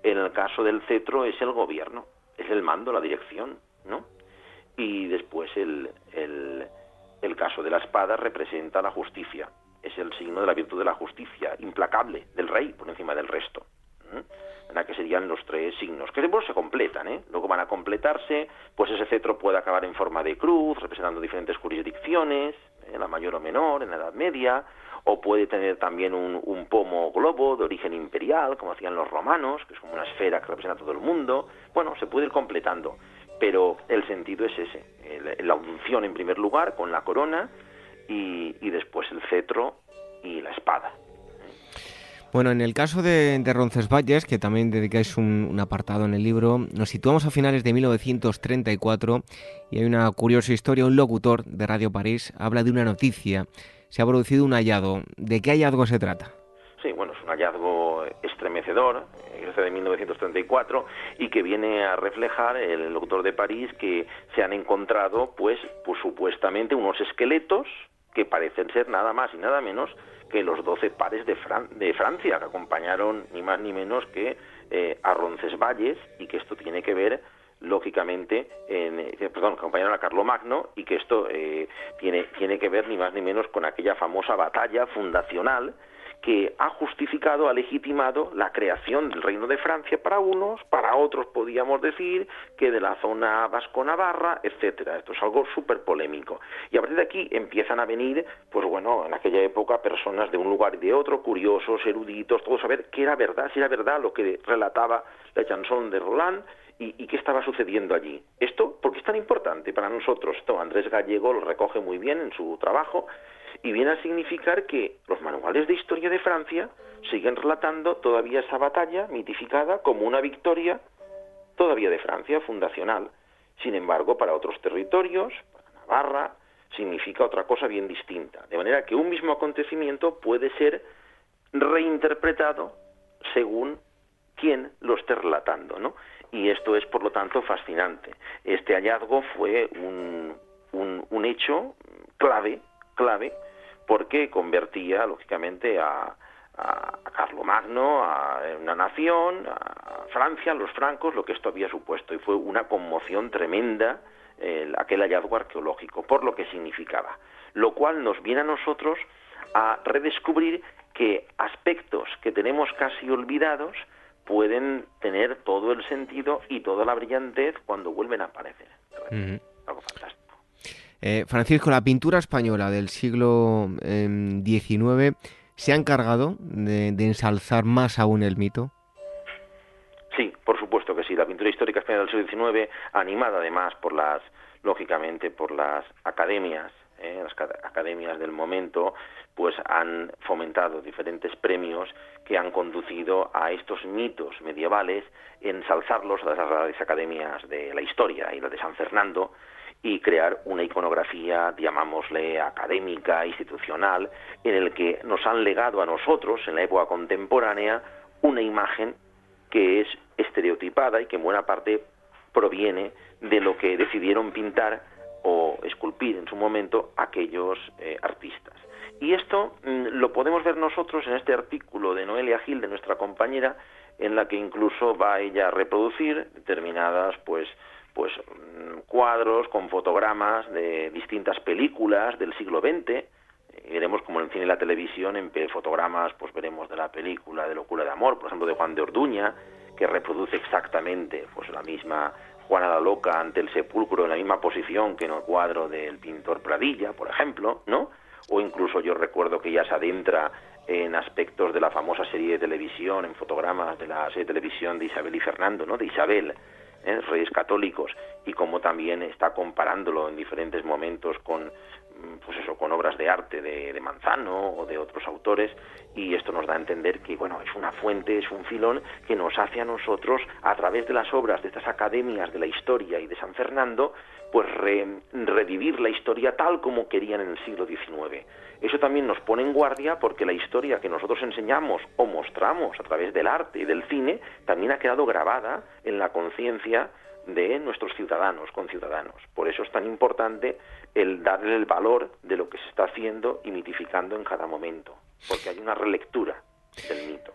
En el caso del cetro es el gobierno, es el mando, la dirección, ¿no? Y después el, el caso de la espada representa la justicia, es el signo de la virtud de la justicia, implacable, del rey por encima del resto. En la que serían los tres signos, que después se completan, ¿eh? luego van a completarse, pues ese cetro puede acabar en forma de cruz, representando diferentes jurisdicciones, en la mayor o menor, en la Edad Media, o puede tener también un, un, pomo globo de origen imperial, como hacían los romanos, que es como una esfera que representa a todo el mundo. Bueno, se puede ir completando, pero el sentido es ese, la unción en primer lugar con la corona y después el cetro y la espada. Bueno, en el caso de, de Roncesvalles, que también dedicáis un, un, apartado en el libro, nos situamos a finales de 1934 y hay una curiosa historia. Un locutor de Radio París habla de una noticia. Se ha producido un hallazgo. ¿De qué hallazgo se trata? Sí, bueno, es un hallazgo estremecedor, es de 1934, y que viene a reflejar el locutor de París que se han encontrado, pues, pues supuestamente unos esqueletos que parecen ser nada más y nada menos que los doce pares de, Fran de, Francia, que acompañaron ni más ni menos que eh, a Roncesvalles, y que esto tiene que ver, lógicamente, en, eh, perdón, acompañaron a Carlomagno, y que esto eh, tiene, tiene que ver ni más ni menos con aquella famosa batalla fundacional que ha justificado, ha legitimado la creación del Reino de Francia para unos, para otros podíamos decir que de la zona vasco-navarra, etcétera. Esto es algo súper polémico. Y a partir de aquí empiezan a venir, pues bueno, en aquella época personas de un lugar y de otro, curiosos, eruditos, todos a ver qué era verdad, si era verdad lo que relataba la chanson de Roland y, qué estaba sucediendo allí. Esto, ¿por qué es tan importante para nosotros? Esto Andrés Gallego lo recoge muy bien en su trabajo y viene a significar que los manuales de historia de Francia siguen relatando todavía esa batalla mitificada como una victoria todavía de Francia fundacional. Sin embargo, para otros territorios, para Navarra, significa otra cosa bien distinta. De manera que un mismo acontecimiento puede ser reinterpretado según quien lo esté relatando, ¿no? Y esto es, por lo tanto, fascinante. Este hallazgo fue un, un, un hecho clave, clave, porque convertía, lógicamente, a, a, Carlomagno, a una nación, a Francia, a los francos, lo que esto había supuesto. Y fue una conmoción tremenda eh, aquel hallazgo arqueológico, por lo que significaba. Lo cual nos viene a nosotros a redescubrir que aspectos que tenemos casi olvidados pueden tener todo el sentido y toda la brillantez cuando vuelven a aparecer. Uh -huh. Algo fantástico. Eh, Francisco, la pintura española del siglo XIX eh, se ha encargado de, ensalzar más aún el mito. Sí, por supuesto que sí. La pintura histórica española del siglo XIX, animada además por las, lógicamente, por las academias ¿eh? las academias del momento, pues han fomentado diferentes premios que han conducido a estos mitos medievales, ensalzarlos a las grandes academias de la historia y la de San Fernando, y crear una iconografía, llamámosle académica, institucional, en el que nos han legado a nosotros, en la época contemporánea, una imagen que es estereotipada y que en buena parte proviene de lo que decidieron pintar o esculpir en su momento aquellos eh, artistas. Y esto mm, lo podemos ver nosotros en este artículo de Noelia Gil, de nuestra compañera, en la que incluso va ella a reproducir determinadas pues pues mm, cuadros con fotogramas de distintas películas del siglo XX veremos como en el cine y la televisión en fotogramas pues veremos de la película de locura de amor por ejemplo de Juan de Orduña que reproduce exactamente pues la misma Juana la Loca ante el sepulcro en la misma posición que en el cuadro del pintor Pradilla, por ejemplo, ¿no? O incluso yo recuerdo que ya se adentra en aspectos de la famosa serie de televisión, en fotogramas de la serie de televisión de Isabel y Fernando, ¿no? De Isabel, ¿eh? reyes católicos, y como también está comparándolo en diferentes momentos con Mm, pues eso, con obras de arte de, de, Manzano o de otros autores y esto nos da a entender que bueno es una fuente, es un filón que nos hace a nosotros a través de las obras de estas academias de la historia y de San Fernando pues revivir la historia tal como querían en el siglo XIX. Eso también nos pone en guardia porque la historia que nosotros enseñamos o mostramos a través del arte y del cine también ha quedado grabada en la conciencia de nuestros ciudadanos, conciudadanos. Por eso es tan importante el darle el valor de lo que se está haciendo y mitificando en cada momento, porque hay una relectura del mito.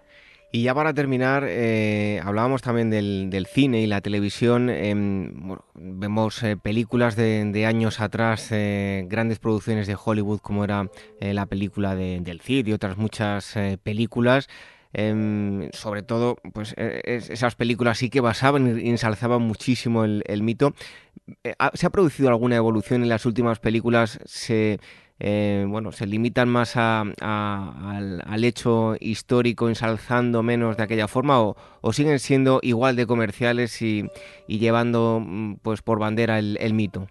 Y ya para terminar, eh, hablábamos también del, cine y la televisión. Em, vemos eh, películas de, años atrás, eh, grandes producciones de Hollywood, como era la película del Cid y otras muchas películas. Em, sobre todo, pues e, esas películas sí que basaban y ensalzaban muchísimo el, mito. ¿Se ha producido alguna evolución en las últimas películas? ¿Se, eh, bueno, se limitan más al, hecho histórico, ensalzando menos de aquella forma, o, siguen siendo igual de comerciales y, llevando mm, pues por bandera el mito?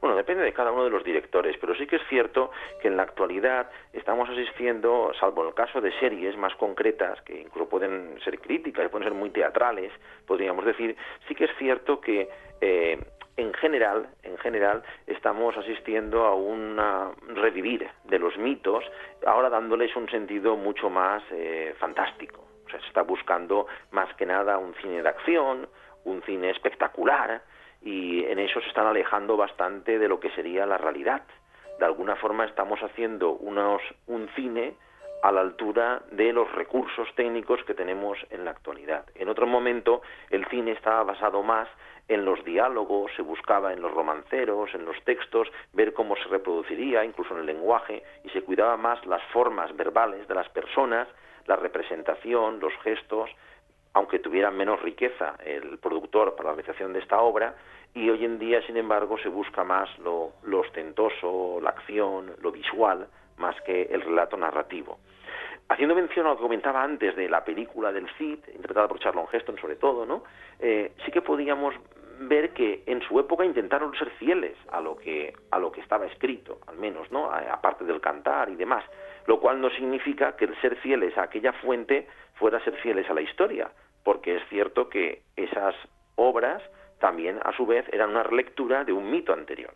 Bueno, depende de cada uno de los directores, pero sí que es cierto que en la actualidad estamos asistiendo, salvo en el caso de series más concretas, que incluso pueden ser críticas, pueden ser muy teatrales, podríamos decir, sí que es cierto que eh, en general, en general, estamos asistiendo a un revivir de los mitos, ahora dándoles un sentido mucho más eh, fantástico. O sea, se está buscando más que nada un cine de acción, un cine espectacular, y en eso se están alejando bastante de lo que sería la realidad. De alguna forma estamos haciendo unos, un cine a la altura de los recursos técnicos que tenemos en la actualidad. En otro momento el cine estaba basado más en los diálogos, se buscaba en los romanceros, en los textos, ver cómo se reproduciría, incluso en el lenguaje, y se cuidaba más las formas verbales de las personas, la representación, los gestos, aunque tuviera menos riqueza el productor para la realización de esta obra, y hoy en día, sin embargo, se busca más lo, ostentoso, la acción, lo visual, más que el relato narrativo. Haciendo mención a lo que comentaba antes de la película del Cid, interpretada por Charlon Heston sobre todo, ¿no? Eh, sí que podíamos ver que en su época intentaron ser fieles a lo que a lo que estaba escrito, al menos, ¿no? Aparte del cantar y demás, lo cual no significa que el ser fieles a aquella fuente fuera ser fieles a la historia, porque es cierto que esas obras también, a su vez, eran una relectura de un mito anterior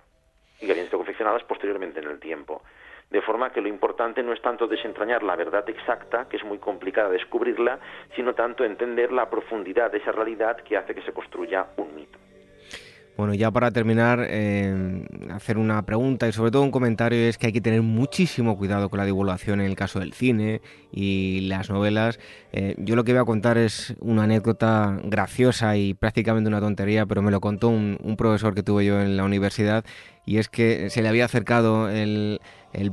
y que habían sido confeccionadas posteriormente en el tiempo. De forma que lo importante no es tanto desentrañar la verdad exacta, que es muy complicada descubrirla, sino tanto entender la profundidad de esa realidad que hace que se construya un mito. Bueno, ya para terminar, eh, hacer una pregunta y sobre todo un comentario es que hay que tener muchísimo cuidado con la divulgación en el caso del cine y las novelas. Eh, yo lo que voy a contar es una anécdota graciosa y prácticamente una tontería, pero me lo contó un, profesor que tuve yo en la universidad y es que se le había acercado el,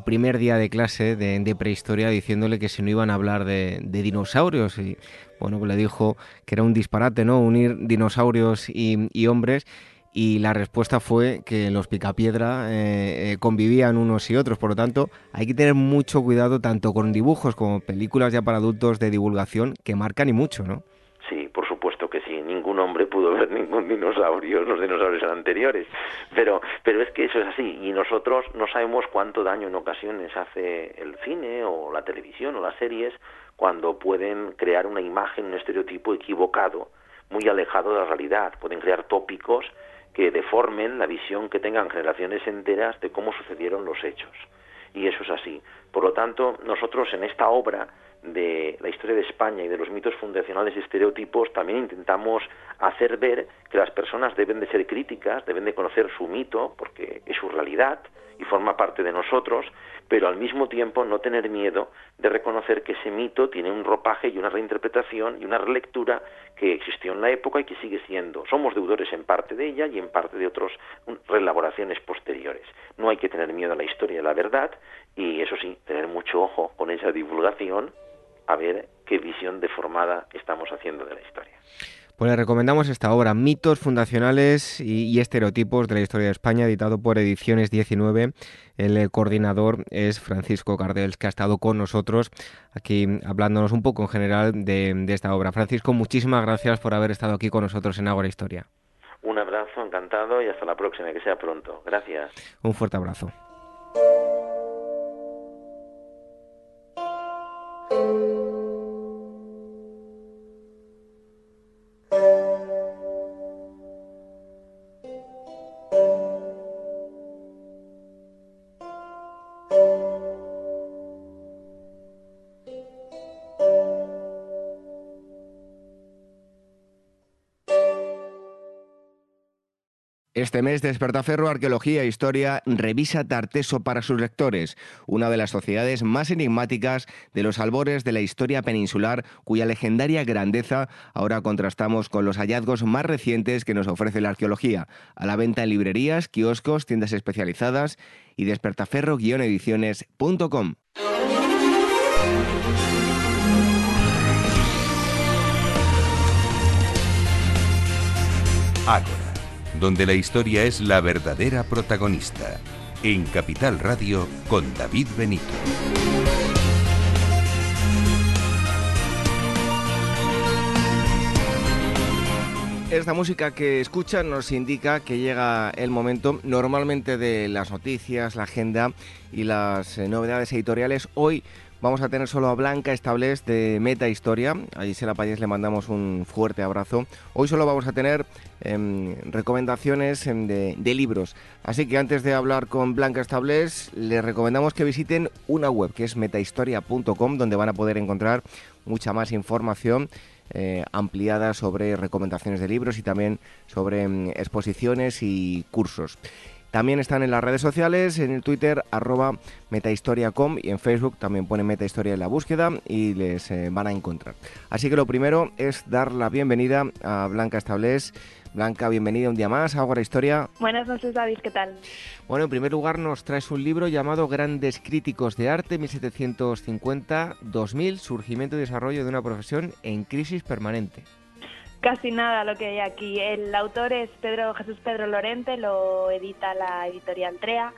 primer día de clase de, prehistoria diciéndole que si no iban a hablar de, dinosaurios y bueno, pues le dijo que era un disparate, ¿no? Unir dinosaurios y, hombres y la respuesta fue que los picapiedra eh, eh, convivían unos y otros, por lo tanto hay que tener mucho cuidado tanto con dibujos como películas ya para adultos de divulgación que marcan y mucho, ¿no? Sí, hombre pudo ver ningún dinosaurio, los dinosaurios anteriores. Pero, pero es que eso es así. Y nosotros no sabemos cuánto daño en ocasiones hace el cine o la televisión o las series cuando pueden crear una imagen, un estereotipo equivocado, muy alejado de la realidad. Pueden crear tópicos que deformen la visión que tengan generaciones enteras de cómo sucedieron los hechos. Y eso es así. Por lo tanto, nosotros en esta obra de la historia de España y de los mitos fundacionales y estereotipos, también intentamos hacer ver que las personas deben de ser críticas, deben de conocer su mito, porque es su realidad y forma parte de nosotros, pero al mismo tiempo no tener miedo de reconocer que ese mito tiene un ropaje y una reinterpretación y una relectura que existió en la época y que sigue siendo. Somos deudores en parte de ella y en parte de otras reelaboraciones posteriores. No hay que tener miedo a la historia y a la verdad y eso sí, tener mucho ojo con esa divulgación a ver qué visión deformada estamos haciendo de la historia. Pues le recomendamos esta obra, Mitos Fundacionales y, Estereotipos de la Historia de España, editado por Ediciones 19. El coordinador es Francisco Cardels, que ha estado con nosotros aquí hablándonos un poco en general de, de esta obra. Francisco, muchísimas gracias por haber estado aquí con nosotros en Ágora Historia. Un abrazo, encantado y hasta la próxima, que sea pronto. Gracias. Un fuerte abrazo. Este mes Despertaferro Arqueología e Historia revisa Tarteso para sus lectores, una de las sociedades más enigmáticas de los albores de la historia peninsular, cuya legendaria grandeza ahora contrastamos con los hallazgos más recientes que nos ofrece la arqueología, a la venta en librerías, kioscos, tiendas especializadas y despertaferro-ediciones.com. donde la historia es la verdadera protagonista. En Capital Radio con David Benito. Esta música que escuchan nos indica que llega el momento normalmente de las noticias, la agenda y las eh, novedades editoriales. Hoy Vamos a tener solo a Blanca Estables de Meta Historia. A Gisela Payés le mandamos un fuerte abrazo. Hoy solo vamos a tener em, recomendaciones em, de, libros. Así que antes de hablar con Blanca Estables, les recomendamos que visiten una web que es metahistoria.com, donde van a poder encontrar mucha más información. Eh, ampliada sobre recomendaciones de libros y también sobre em, exposiciones y cursos. También están en las redes sociales, en el Twitter arroba metahistoriacom y en Facebook también pone metahistoria en la búsqueda y les eh, van a encontrar. Así que lo primero es dar la bienvenida a Blanca Establés. Blanca, bienvenida un día más a Agora Historia. Buenas noches, David, ¿qué tal? Bueno, en primer lugar nos traes un libro llamado Grandes Críticos de Arte 1750-2000, surgimiento y desarrollo de una profesión en crisis permanente casi nada lo que hay aquí. El autor es Pedro Jesús Pedro Lorente, lo edita la editorial Trea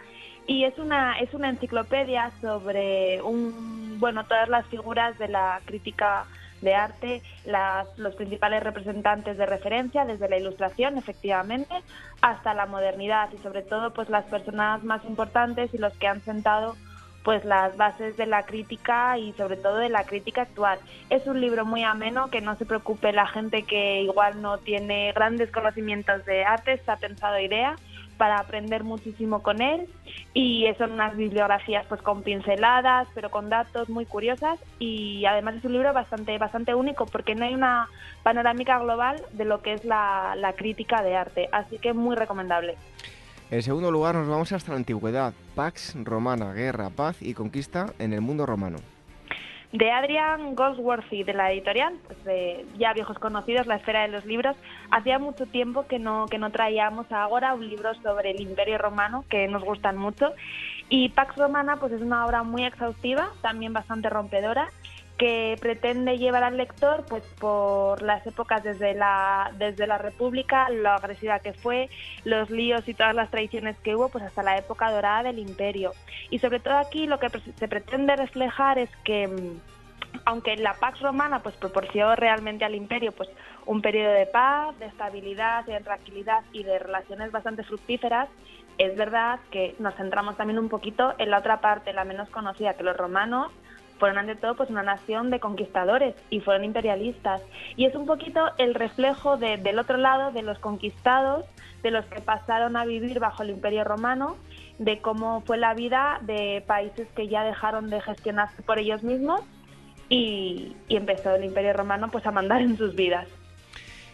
y es una es una enciclopedia sobre un bueno todas las figuras de la crítica de arte, las, los principales representantes de referencia, desde la ilustración, efectivamente, hasta la modernidad y sobre todo pues las personas más importantes y los que han sentado pues las bases de la crítica y sobre todo de la crítica actual. Es un libro muy ameno, que no se preocupe la gente que igual no tiene grandes conocimientos de arte, está pensado idea para aprender muchísimo con él. Y son unas bibliografías pues con pinceladas pero con datos muy curiosas. Y además es un libro bastante bastante único porque no hay una panorámica global de lo que es la, la crítica de arte. Así que muy recomendable en segundo lugar, nos vamos hasta la antigüedad. Pax Romana, guerra, paz y conquista en el mundo romano. De Adrian Goldsworthy, de la editorial, pues de ya viejos conocidos, La esfera de los libros. Hacía mucho tiempo que no, que no traíamos ahora un libro sobre el Imperio Romano, que nos gustan mucho. Y Pax Romana pues es una obra muy exhaustiva, también bastante rompedora que pretende llevar al lector pues por las épocas desde la desde la República, lo agresiva que fue, los líos y todas las tradiciones que hubo pues hasta la época dorada del Imperio. Y sobre todo aquí lo que se pretende reflejar es que mm, aunque la Pax Romana pues proporcionó realmente al imperio pues un periodo de paz, de estabilidad, de tranquilidad y de relaciones bastante fructíferas, es verdad que nos centramos también un poquito en la otra parte, la menos conocida, que los romanos fueron ante todo pues una nación de conquistadores y fueron imperialistas y es un poquito el reflejo del otro lado de los conquistados de los que pasaron a vivir bajo el imperio romano de cómo fue la vida de países que ya dejaron de gestionarse por ellos mismos y, empezó el Imperio Romano pues a mandar en sus vidas.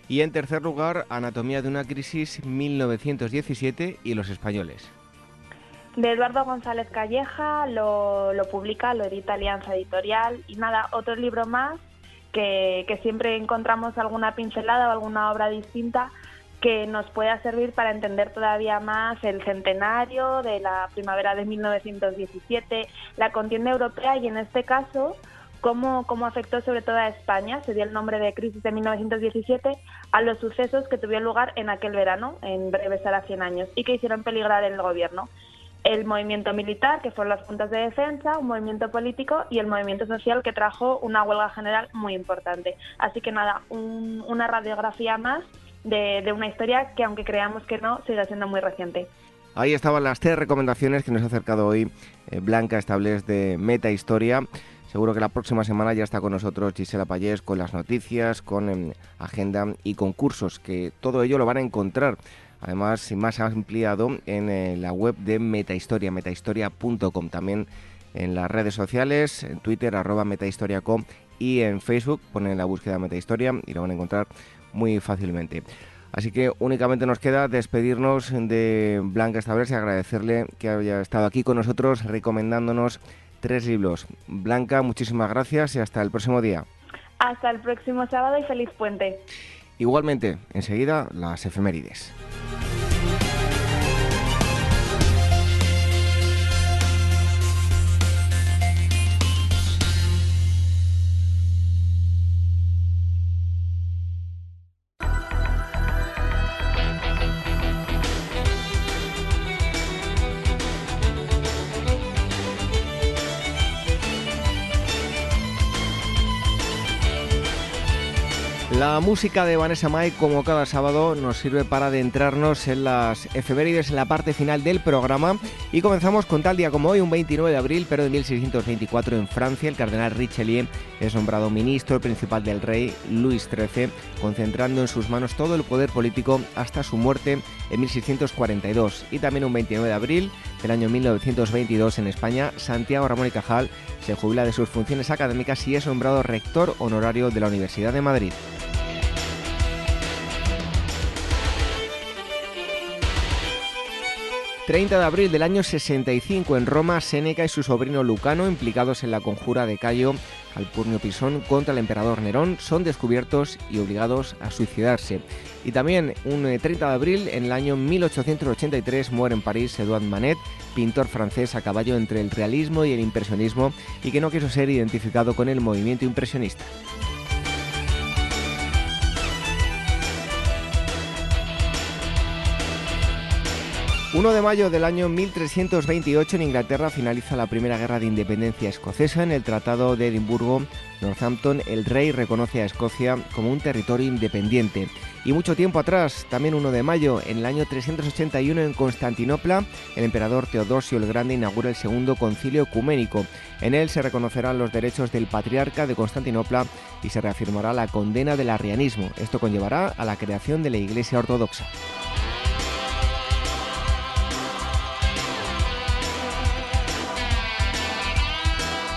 Y en tercer lugar, Anatomía de una crisis 1917 y los españoles. De Eduardo González Calleja, lo, publica, lo edita Alianza Editorial y nada, otro libro más que, que siempre encontramos alguna pincelada o alguna obra distinta que nos pueda servir para entender todavía más el centenario de la primavera de 1917, la contienda europea y en este caso cómo, cómo afectó sobre todo a España, se dio el nombre de crisis de 1917, a los sucesos que tuvieron lugar en aquel verano, en breve será 100 años, y que hicieron peligrar el gobierno. El movimiento militar, que fueron las juntas de defensa, un movimiento político y el movimiento social que trajo una huelga general muy importante. Así que nada, una radiografía más de, una historia que aunque creamos que no, sigue siendo muy reciente. Ahí estaban las tres recomendaciones que nos ha acercado hoy eh, Blanca Estables de Meta Historia. Seguro que la próxima semana ya está con nosotros Gisela Payés con las noticias, con em, agenda y concursos, que todo ello lo van a encontrar. Además, más ampliado en eh, la web de Metahistoria, metahistoria.com. También en las redes sociales, en Twitter, arroba metahistoria.com y en Facebook ponen la búsqueda Metahistoria y lo van a encontrar muy fácilmente. Así que únicamente nos queda despedirnos de Blanca vez y agradecerle que haya estado aquí con nosotros recomendándonos tres libros. Blanca, muchísimas gracias y hasta el próximo día. Hasta el próximo sábado y feliz puente. Igualmente, enseguida las efemérides. La música de Vanessa Mai, como cada sábado, nos sirve para adentrarnos en las efemérides en la parte final del programa. Y comenzamos con tal día como hoy, un 29 de abril, pero de 1624 en Francia, el cardenal Richelieu es nombrado ministro principal del rey Luis XIII, concentrando en sus manos todo el poder político hasta su muerte en 1642. Y también un 29 de abril del año 1922 en España, Santiago Ramón y Cajal se jubila de sus funciones académicas y es nombrado rector honorario de la Universidad de Madrid. 30 de abril del año 65 en Roma, Séneca y su sobrino Lucano, implicados en la conjura de Cayo Alpurnio Pisón contra el emperador Nerón, son descubiertos y obligados a suicidarse. Y también un 30 eh, de abril, en el año 1883, muere en París Edouard Manet, pintor francés a caballo entre el realismo y el impresionismo y que no quiso ser identificado con el movimiento impresionista. 1 de mayo del año 1328 en Inglaterra finaliza la primera guerra de independencia escocesa. En el Tratado de Edimburgo, Northampton, el rey reconoce a Escocia como un territorio independiente. Y mucho tiempo atrás, también 1 de mayo, en el año 381 en Constantinopla, el emperador Teodosio el Grande inaugura el segundo concilio ecuménico. En él se reconocerán los derechos del patriarca de Constantinopla y se reafirmará la condena del arrianismo. Esto conllevará a la creación de la Iglesia Ortodoxa.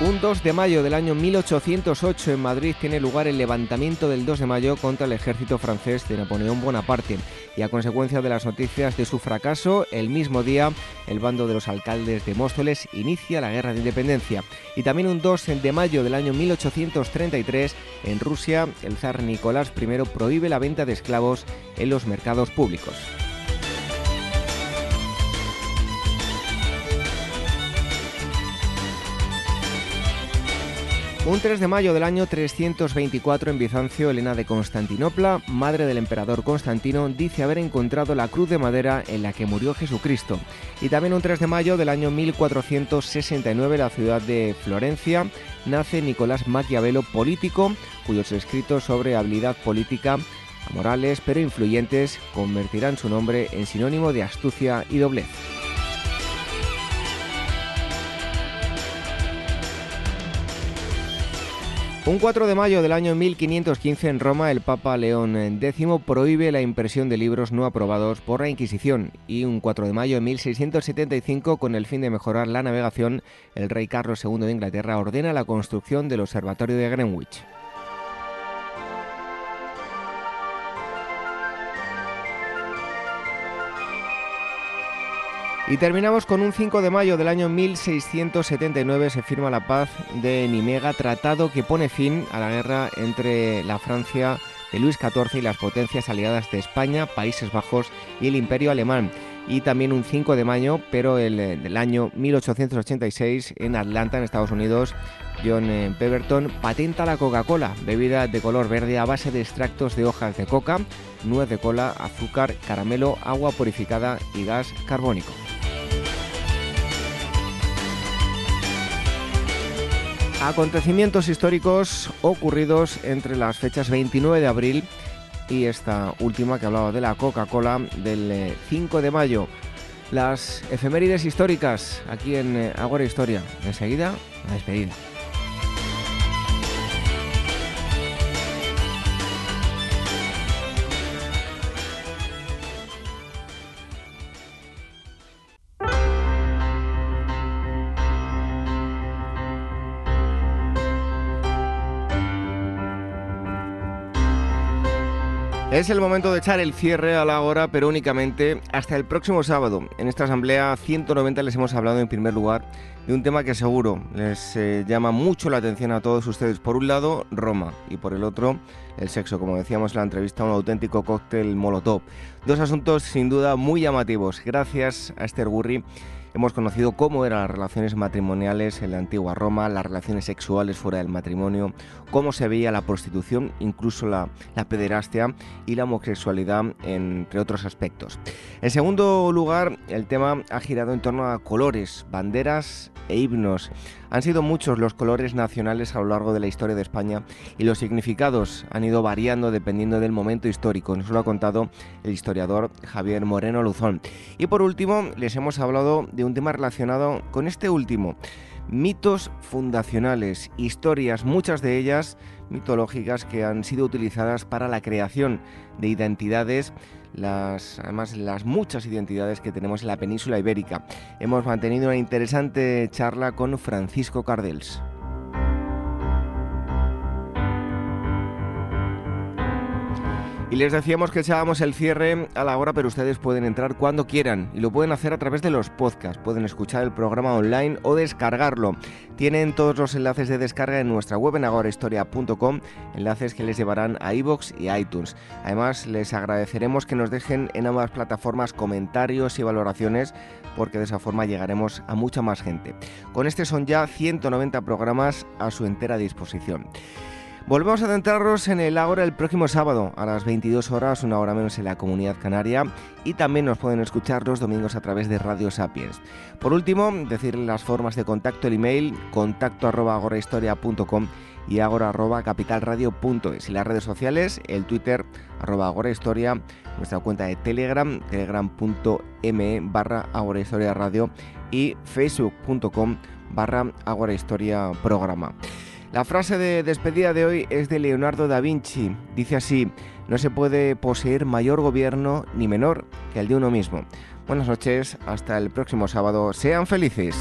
Un 2 de mayo del año 1808 en Madrid tiene lugar el levantamiento del 2 de mayo contra el ejército francés de Napoleón Bonaparte y a consecuencia de las noticias de su fracaso, el mismo día el bando de los alcaldes de Móstoles inicia la guerra de independencia. Y también un 2 de mayo del año 1833 en Rusia el zar Nicolás I prohíbe la venta de esclavos en los mercados públicos. Un 3 de mayo del año 324 en Bizancio, Elena de Constantinopla, madre del emperador Constantino, dice haber encontrado la cruz de madera en la que murió Jesucristo. Y también un 3 de mayo del año 1469 en la ciudad de Florencia nace Nicolás Maquiavelo, político, cuyos escritos sobre habilidad política morales pero influyentes convertirán su nombre en sinónimo de astucia y doblez. Un 4 de mayo del año 1515 en Roma, el Papa León X prohíbe la impresión de libros no aprobados por la Inquisición y un 4 de mayo de 1675, con el fin de mejorar la navegación, el rey Carlos II de Inglaterra ordena la construcción del Observatorio de Greenwich. Y terminamos con un 5 de mayo del año 1679 se firma la paz de Nimega, tratado que pone fin a la guerra entre la Francia de Luis XIV y las potencias aliadas de España, Países Bajos y el Imperio Alemán. Y también un 5 de mayo, pero el, del año 1886 en Atlanta, en Estados Unidos, John eh, Pemberton patenta la Coca-Cola, bebida de color verde a base de extractos de hojas de coca, nuez de cola, azúcar, caramelo, agua purificada y gas carbónico. Acontecimientos históricos ocurridos entre las fechas 29 de abril y esta última que hablaba de la Coca-Cola del 5 eh, de mayo. Las efemérides históricas aquí en eh, Agora Historia. Enseguida, la despedida. Es el momento de echar el cierre a la hora, pero únicamente hasta el próximo sábado. En esta asamblea 190 les hemos hablado en primer lugar de un tema que seguro les eh, llama mucho la atención a todos ustedes. Por un lado, Roma y por el otro, el sexo. Como decíamos en la entrevista, un auténtico cóctel molotov. Dos asuntos sin duda muy llamativos. Gracias a Esther Gurri Hemos conocido cómo eran las relaciones matrimoniales en la antigua Roma, las relaciones sexuales fuera del matrimonio, cómo se veía la prostitución, incluso la, pederastia y la homosexualidad, entre otros aspectos. En segundo lugar, el tema ha girado en torno a colores, banderas e himnos. Han sido muchos los colores nacionales a lo largo de la historia de España y los significados han ido variando dependiendo del momento histórico. Nos lo ha contado el historiador Javier Moreno Luzón. Y por último, les hemos hablado de un tema relacionado con este último. Mitos fundacionales, historias, muchas de ellas mitológicas que han sido utilizadas para la creación de identidades las, además las muchas identidades que tenemos en la península ibérica. Hemos mantenido una interesante charla con Francisco Cardels. Y les decíamos que echábamos el cierre a la hora, pero ustedes pueden entrar cuando quieran y lo pueden hacer a través de los podcasts. Pueden escuchar el programa online o descargarlo. Tienen todos los enlaces de descarga en nuestra web en agorahistoria.com, enlaces que les llevarán a iBox y iTunes. Además, les agradeceremos que nos dejen en ambas plataformas comentarios y valoraciones porque de esa forma llegaremos a mucha más gente. Con este son ya 190 programas a su entera disposición. Volvemos a centrarnos en el Ágora el próximo sábado a las 22 horas, una hora menos en la comunidad canaria, y también nos pueden escuchar los domingos a través de Radio Sapiens. Por último, decirles las formas de contacto, el email contacto y agora arroba y las redes sociales, el Twitter agorahistoria, nuestra cuenta de Telegram, telegram.me barra agorahistoria radio y facebook.com barra agorahistoria programa. La frase de despedida de hoy es de Leonardo da Vinci. Dice así, no se puede poseer mayor gobierno ni menor que el de uno mismo. Buenas noches, hasta el próximo sábado. Sean felices.